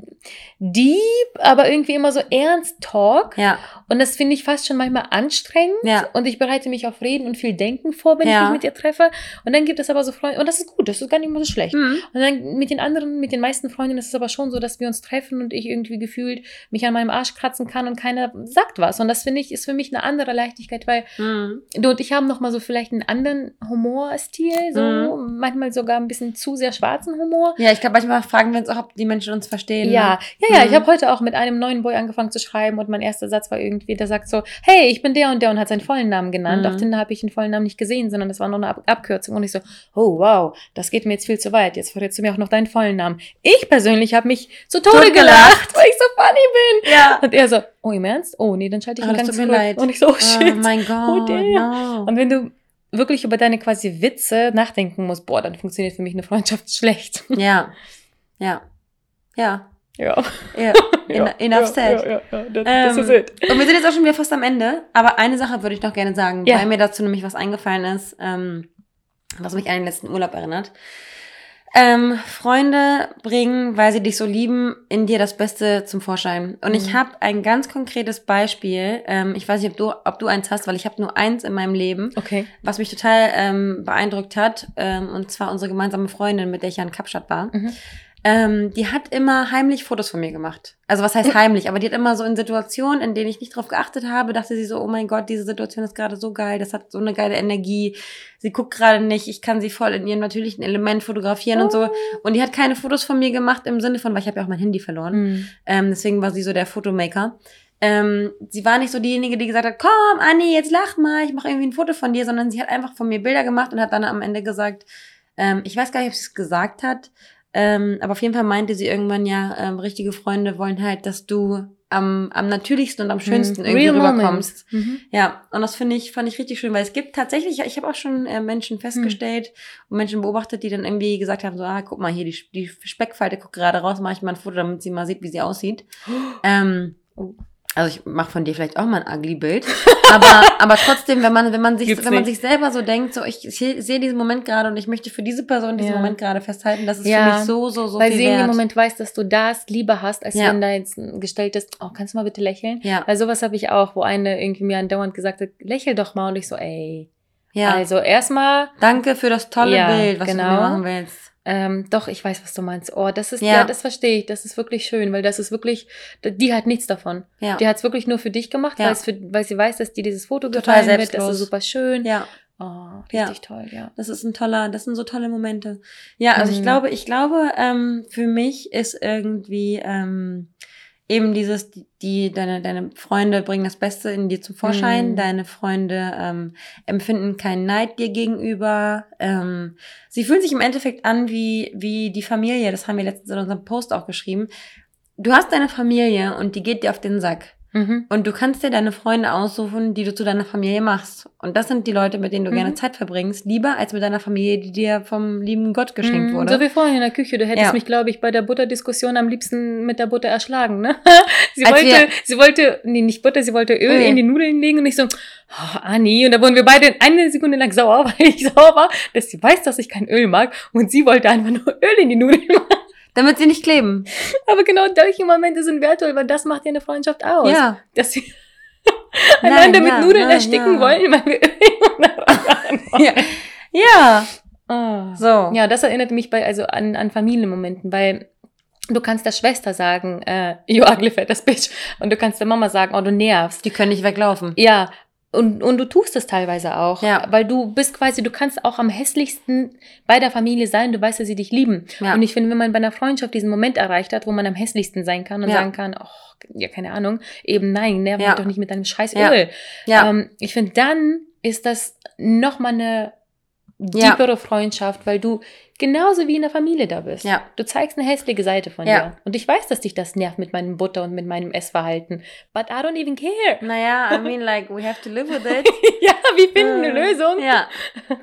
deep, aber irgendwie immer so ernst Talk. Ja, Und das finde ich fast schon manchmal anstrengend. Ja. Und ich bereite mich auf Reden und viel Denken vor, wenn ich mich mit ihr treffe. Und dann gibt es aber so Freunde, und das ist gut, das ist gar nicht mal so schlecht. Mhm. Und dann mit den anderen, mit den meisten Freundinnen ist es aber schon so, dass wir uns treffen und ich irgendwie gefühlt mich an meinem Arsch kratzen kann und keiner sagt was. Und das finde ich, ist für mich eine andere Leichtigkeit, weil Mhm. du und ich haben noch mal so vielleicht einen anderen Humorstil, so Mhm. manchmal sogar ein bisschen zu sehr schwarzen Humor. Ja, ich glaube, manchmal fragen wir uns auch, ob die Menschen uns verstehen. Ja, Ne? ja, ja. Mhm. Ich habe heute auch mit einem neuen Boy angefangen zu schreiben und mein erster Satz war irgendwie, der sagt so, hey, ich bin der und der und hat seinen vollen Namen genannt. Mhm. Auf Tinder habe ich den vollen Namen nicht gesehen, sondern das war nur eine Ab Abkürzung. Und ich so, oh wow, das geht mir jetzt viel zu weit. Jetzt verrätst du mir auch noch deinen vollen Namen. Ich persönlich habe mich zu Tode gelacht, so funny bin. Ja. Und er so, oh im Ernst? Oh nee, dann schalte ich Oh, mich ganz zurück. leid. Und ich so, oh shit. Oh mein Gott, damn. no. Und wenn du wirklich über deine quasi Witze nachdenken musst, boah, dann funktioniert für mich eine Freundschaft schlecht. Ja, ja, ja, Ja. ja. En enough said. Ja, ja, ja. Das, Ähm, das ist it. Und wir sind jetzt auch schon wieder fast am Ende. Aber eine Sache würde ich noch gerne sagen, Ja. weil mir dazu nämlich was eingefallen ist, ähm, was mich an den letzten Urlaub erinnert. Ähm, Freunde bringen, weil sie dich so lieben, in dir das Beste zum Vorschein. Und ich Mhm. habe ein ganz konkretes Beispiel. Ähm, ich weiß nicht, ob du, ob du eins hast, weil ich habe nur eins in meinem Leben, Okay. was mich total ähm, beeindruckt hat. Ähm, und zwar unsere gemeinsame Freundin, mit der ich ja in Kapstadt war. Mhm. Ähm, die hat immer heimlich Fotos von mir gemacht. Also was heißt heimlich? Aber die hat immer so in Situationen, in denen ich nicht drauf geachtet habe, dachte sie so, oh mein Gott, diese Situation ist gerade so geil, das hat so eine geile Energie. Sie guckt gerade nicht, ich kann sie voll in ihrem natürlichen Element fotografieren und so. Und die hat keine Fotos von mir gemacht im Sinne von, weil ich habe ja auch mein Handy verloren. Mhm. Ähm, deswegen war sie so der Fotomaker. Ähm, sie war nicht so diejenige, die gesagt hat, komm, Anni, jetzt lach mal, ich mache irgendwie ein Foto von dir, sondern sie hat einfach von mir Bilder gemacht und hat dann am Ende gesagt, ähm, ich weiß gar nicht, ob sie es gesagt hat, ähm, aber auf jeden Fall meinte sie irgendwann ja, ähm, richtige Freunde wollen halt, dass du am, am natürlichsten und am schönsten Mhm. irgendwie Real rüberkommst. Mhm. Ja, und das finde ich, fand ich richtig schön, weil es gibt tatsächlich, ich habe auch schon äh, Menschen festgestellt und Menschen beobachtet, die dann irgendwie gesagt haben, so, ah, guck mal hier, die, die Speckfalte guckt gerade raus, mache ich mal ein Foto, damit sie mal sieht, wie sie aussieht. Ähm, Oh. Also ich mache von dir vielleicht auch mal ein ugly Bild, aber, aber trotzdem, wenn man, wenn man sich, Gibt's wenn man nicht. sich selber so denkt, so ich, ich sehe diesen Moment gerade und ich möchte für diese Person diesen Ja. Moment gerade festhalten, das ist Ja. für mich so, so, so Weil viel sie in wert. dem Moment weiß, dass du das lieber hast, als Ja. wenn da jetzt ein gestelltes, oh, kannst du mal bitte lächeln? ja, Weil sowas habe ich auch, wo eine irgendwie mir andauernd gesagt hat, lächel doch mal. Und ich so, ey. ja. Also erstmal, Danke für das tolle Bild, was du genau. mir machen willst. Ähm, doch, ich weiß, was du meinst. Oh, das ist, Ja. ja, das verstehe ich. Das ist wirklich schön, weil das ist wirklich, die hat nichts davon. Ja, Die hat es wirklich nur für dich gemacht, Ja. für, weil sie weiß, dass dir dieses Foto Total gefallen wird. Das ist super schön. ja. Oh, richtig toll, ja. Das ist ein toller, das sind so tolle Momente. Ja, also ich Mhm. glaube, ich glaube, ähm, für mich ist irgendwie ähm, eben dieses, die, deine, deine Freunde bringen das Beste in dir zum Vorschein, Mhm. deine Freunde ähm, empfinden keinen Neid dir gegenüber. Ähm, sie fühlen sich im Endeffekt an wie, wie die Familie, das haben wir letztens in unserem Post auch geschrieben. Du hast deine Familie und die geht dir auf den Sack. Mhm. Und du kannst dir deine Freunde aussuchen, die du zu deiner Familie machst. Und das sind die Leute, mit denen du Mhm. gerne Zeit verbringst, lieber als mit deiner Familie, die dir vom lieben Gott geschenkt Mm, wurde. So wie vorhin in der Küche. Du hättest Ja. mich, glaube ich, bei der Butterdiskussion am liebsten mit der Butter erschlagen, ne? Sie Als wollte, sie wollte, nee, nicht Butter, sie wollte Öl Öl. in die Nudeln legen und ich so, oh, Anni. Und da wurden wir beide eine Sekunde lang sauer, weil ich sauer war, dass sie weiß, dass ich kein Öl mag und sie wollte einfach nur Öl in die Nudeln machen. Damit sie nicht kleben. Aber genau solche Momente sind wertvoll, weil das macht ja eine Freundschaft aus. Ja. Dass wir Nein, einander mit ja, Nudeln nein, ersticken ja. wollen, weil wir Ja. ja. Ah. So. Ja, das erinnert mich bei, also an, an Familienmomenten, weil du kannst der Schwester sagen, äh, you ugly fettes bitch. Und du kannst der Mama sagen, oh, du nervst. Die können nicht weglaufen. Ja, und, und du tust es teilweise auch. Ja. Weil du bist quasi, du kannst auch am hässlichsten bei der Familie sein, du weißt, dass sie dich lieben. Ja. Und ich finde, wenn man bei einer Freundschaft diesen Moment erreicht hat, wo man am hässlichsten sein kann und Ja. sagen kann, oh, ja, keine Ahnung, eben nein, nerv mich doch nicht mit deinem scheiß. Öl. Ähm, ich finde, dann ist das nochmal eine tiefere Freundschaft, weil du genauso wie in der Familie da bist. Ja. Du zeigst eine hässliche Seite von Ja. dir. Und ich weiß, dass dich das nervt mit meinem Butter und mit meinem Essverhalten. But I don't even care. Naja, I mean, like, we have to live with it. ja, wir finden eine Äh, Lösung. Ja.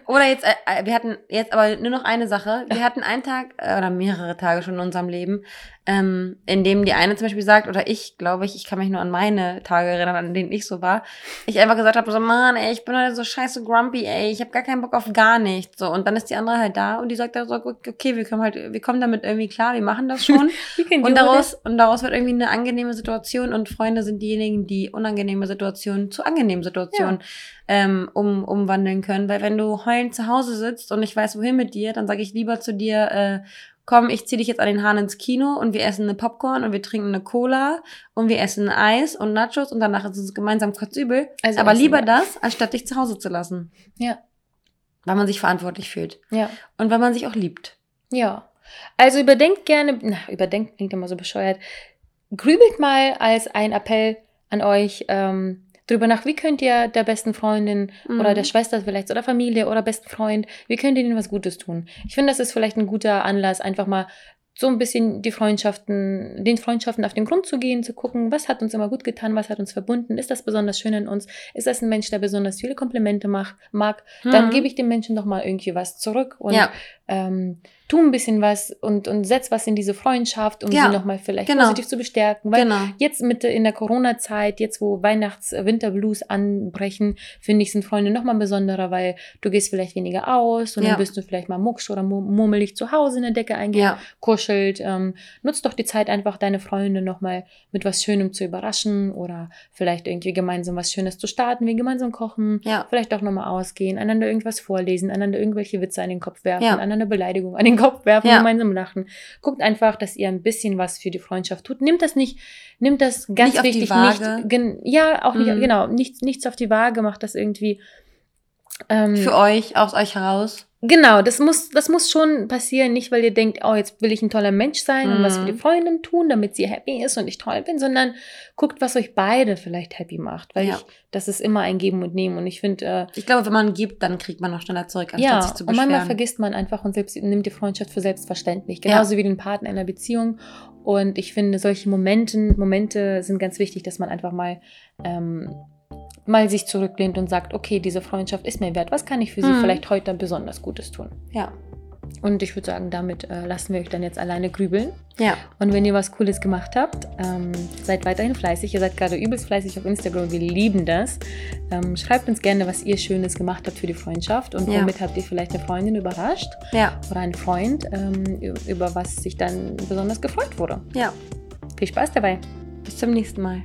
Oder jetzt, äh, äh, wir hatten jetzt aber nur noch eine Sache. Wir hatten einen Tag äh, oder mehrere Tage schon in unserem Leben, ähm, in dem die eine zum Beispiel sagt, oder ich glaube ich, ich kann mich nur an meine Tage erinnern, an denen ich so war, ich einfach gesagt habe, so, Mann, ey, ich bin heute so scheiße grumpy, ey, ich habe gar keinen Bock auf gar nichts. So, und dann ist die andere halt da und die sagt dann so, okay, wir kommen halt, wir kommen damit irgendwie klar, wir machen das schon. Und daraus, und daraus wird irgendwie eine angenehme Situation und Freunde sind diejenigen, die unangenehme Situationen zu angenehmen Situationen ähm, um, umwandeln können. Weil wenn du heulend zu Hause sitzt und ich weiß, wohin mit dir, dann sage ich lieber zu dir, äh, komm, ich zieh dich jetzt an den Haaren ins Kino und wir essen eine Popcorn und wir trinken eine Cola und wir essen Eis und Nachos und danach ist es gemeinsam kotzübel. Also Aber lieber wir. das, anstatt dich zu Hause zu lassen. Ja. Weil man sich verantwortlich fühlt. Ja. Und weil man sich auch liebt. Ja. Also überdenkt gerne, na, überdenkt klingt immer so bescheuert. Grübelt mal als ein Appell an euch ähm, drüber nach, wie könnt ihr der besten Freundin oder Mhm. der Schwester vielleicht oder Familie oder besten Freund, wie könnt ihr denen was Gutes tun? Ich finde, das ist vielleicht ein guter Anlass, einfach mal so ein bisschen die Freundschaften, den Freundschaften auf den Grund zu gehen, zu gucken, was hat uns immer gut getan, was hat uns verbunden, ist das besonders schön in uns, ist das ein Mensch, der besonders viele Komplimente mach, mag, dann Mhm. gebe ich dem Menschen doch mal irgendwie was zurück und Ja. ähm, tu ein bisschen was und, und setz was in diese Freundschaft, um Ja, sie nochmal vielleicht genau. positiv zu bestärken. Weil Genau. jetzt mit in der Corona-Zeit, jetzt wo Weihnachts-Winterblues anbrechen, finde ich, sind Freunde nochmal besonderer, weil du gehst vielleicht weniger aus und Ja. dann bist du vielleicht mal mucksch oder mur- murmelig zu Hause in der Decke Ja. eingekuschelt. Ähm, nutz doch die Zeit einfach, deine Freunde nochmal mit was Schönem zu überraschen oder vielleicht irgendwie gemeinsam was Schönes zu starten, wie gemeinsam kochen, Ja. vielleicht auch nochmal ausgehen, einander irgendwas vorlesen, einander irgendwelche Witze an den Kopf werfen, Ja. einander Beleidigungen an den Kopf werfen, Ja. gemeinsam lachen. Guckt einfach, dass ihr ein bisschen was für die Freundschaft tut. Nimmt das nicht, nimmt das ganz Nicht auf die wichtig Waage. nicht, gen, ja, auch nicht, Mhm. genau, nichts, nichts auf die Waage, macht das irgendwie. Ähm, Für euch, aus euch heraus. Genau, das muss, das muss schon passieren, nicht weil ihr denkt, oh, jetzt will ich ein toller Mensch sein und was für Mhm. die Freundin tun, damit sie happy ist und ich toll bin, sondern guckt, was euch beide vielleicht happy macht, weil Ja. ich, das ist immer ein Geben und Nehmen und ich finde, äh, Ich glaube, wenn man gibt, dann kriegt man noch schneller zurück, anstatt ja, sich zu und manchmal beschweren. vergisst man einfach und selbst nimmt die Freundschaft für selbstverständlich, genauso wie den Partner in einer Beziehung. Und ich finde, solche Momenten, Momente sind ganz wichtig, dass man einfach mal, ähm, mal sich zurücklehnt und sagt, okay, diese Freundschaft ist mir wert. Was kann ich für sie Mhm. vielleicht heute besonders Gutes tun? Ja. Und ich würde sagen, damit äh, lassen wir euch dann jetzt alleine grübeln. Ja. Und wenn ihr was Cooles gemacht habt, ähm, seid weiterhin fleißig. Ihr seid gerade übelst fleißig auf Instagram. Wir lieben das. Ähm, schreibt uns gerne, was ihr Schönes gemacht habt für die Freundschaft und Ja. womit habt ihr vielleicht eine Freundin überrascht Ja. oder einen Freund, ähm, über was sich dann besonders gefreut wurde. Ja. Viel Spaß dabei. Bis zum nächsten Mal.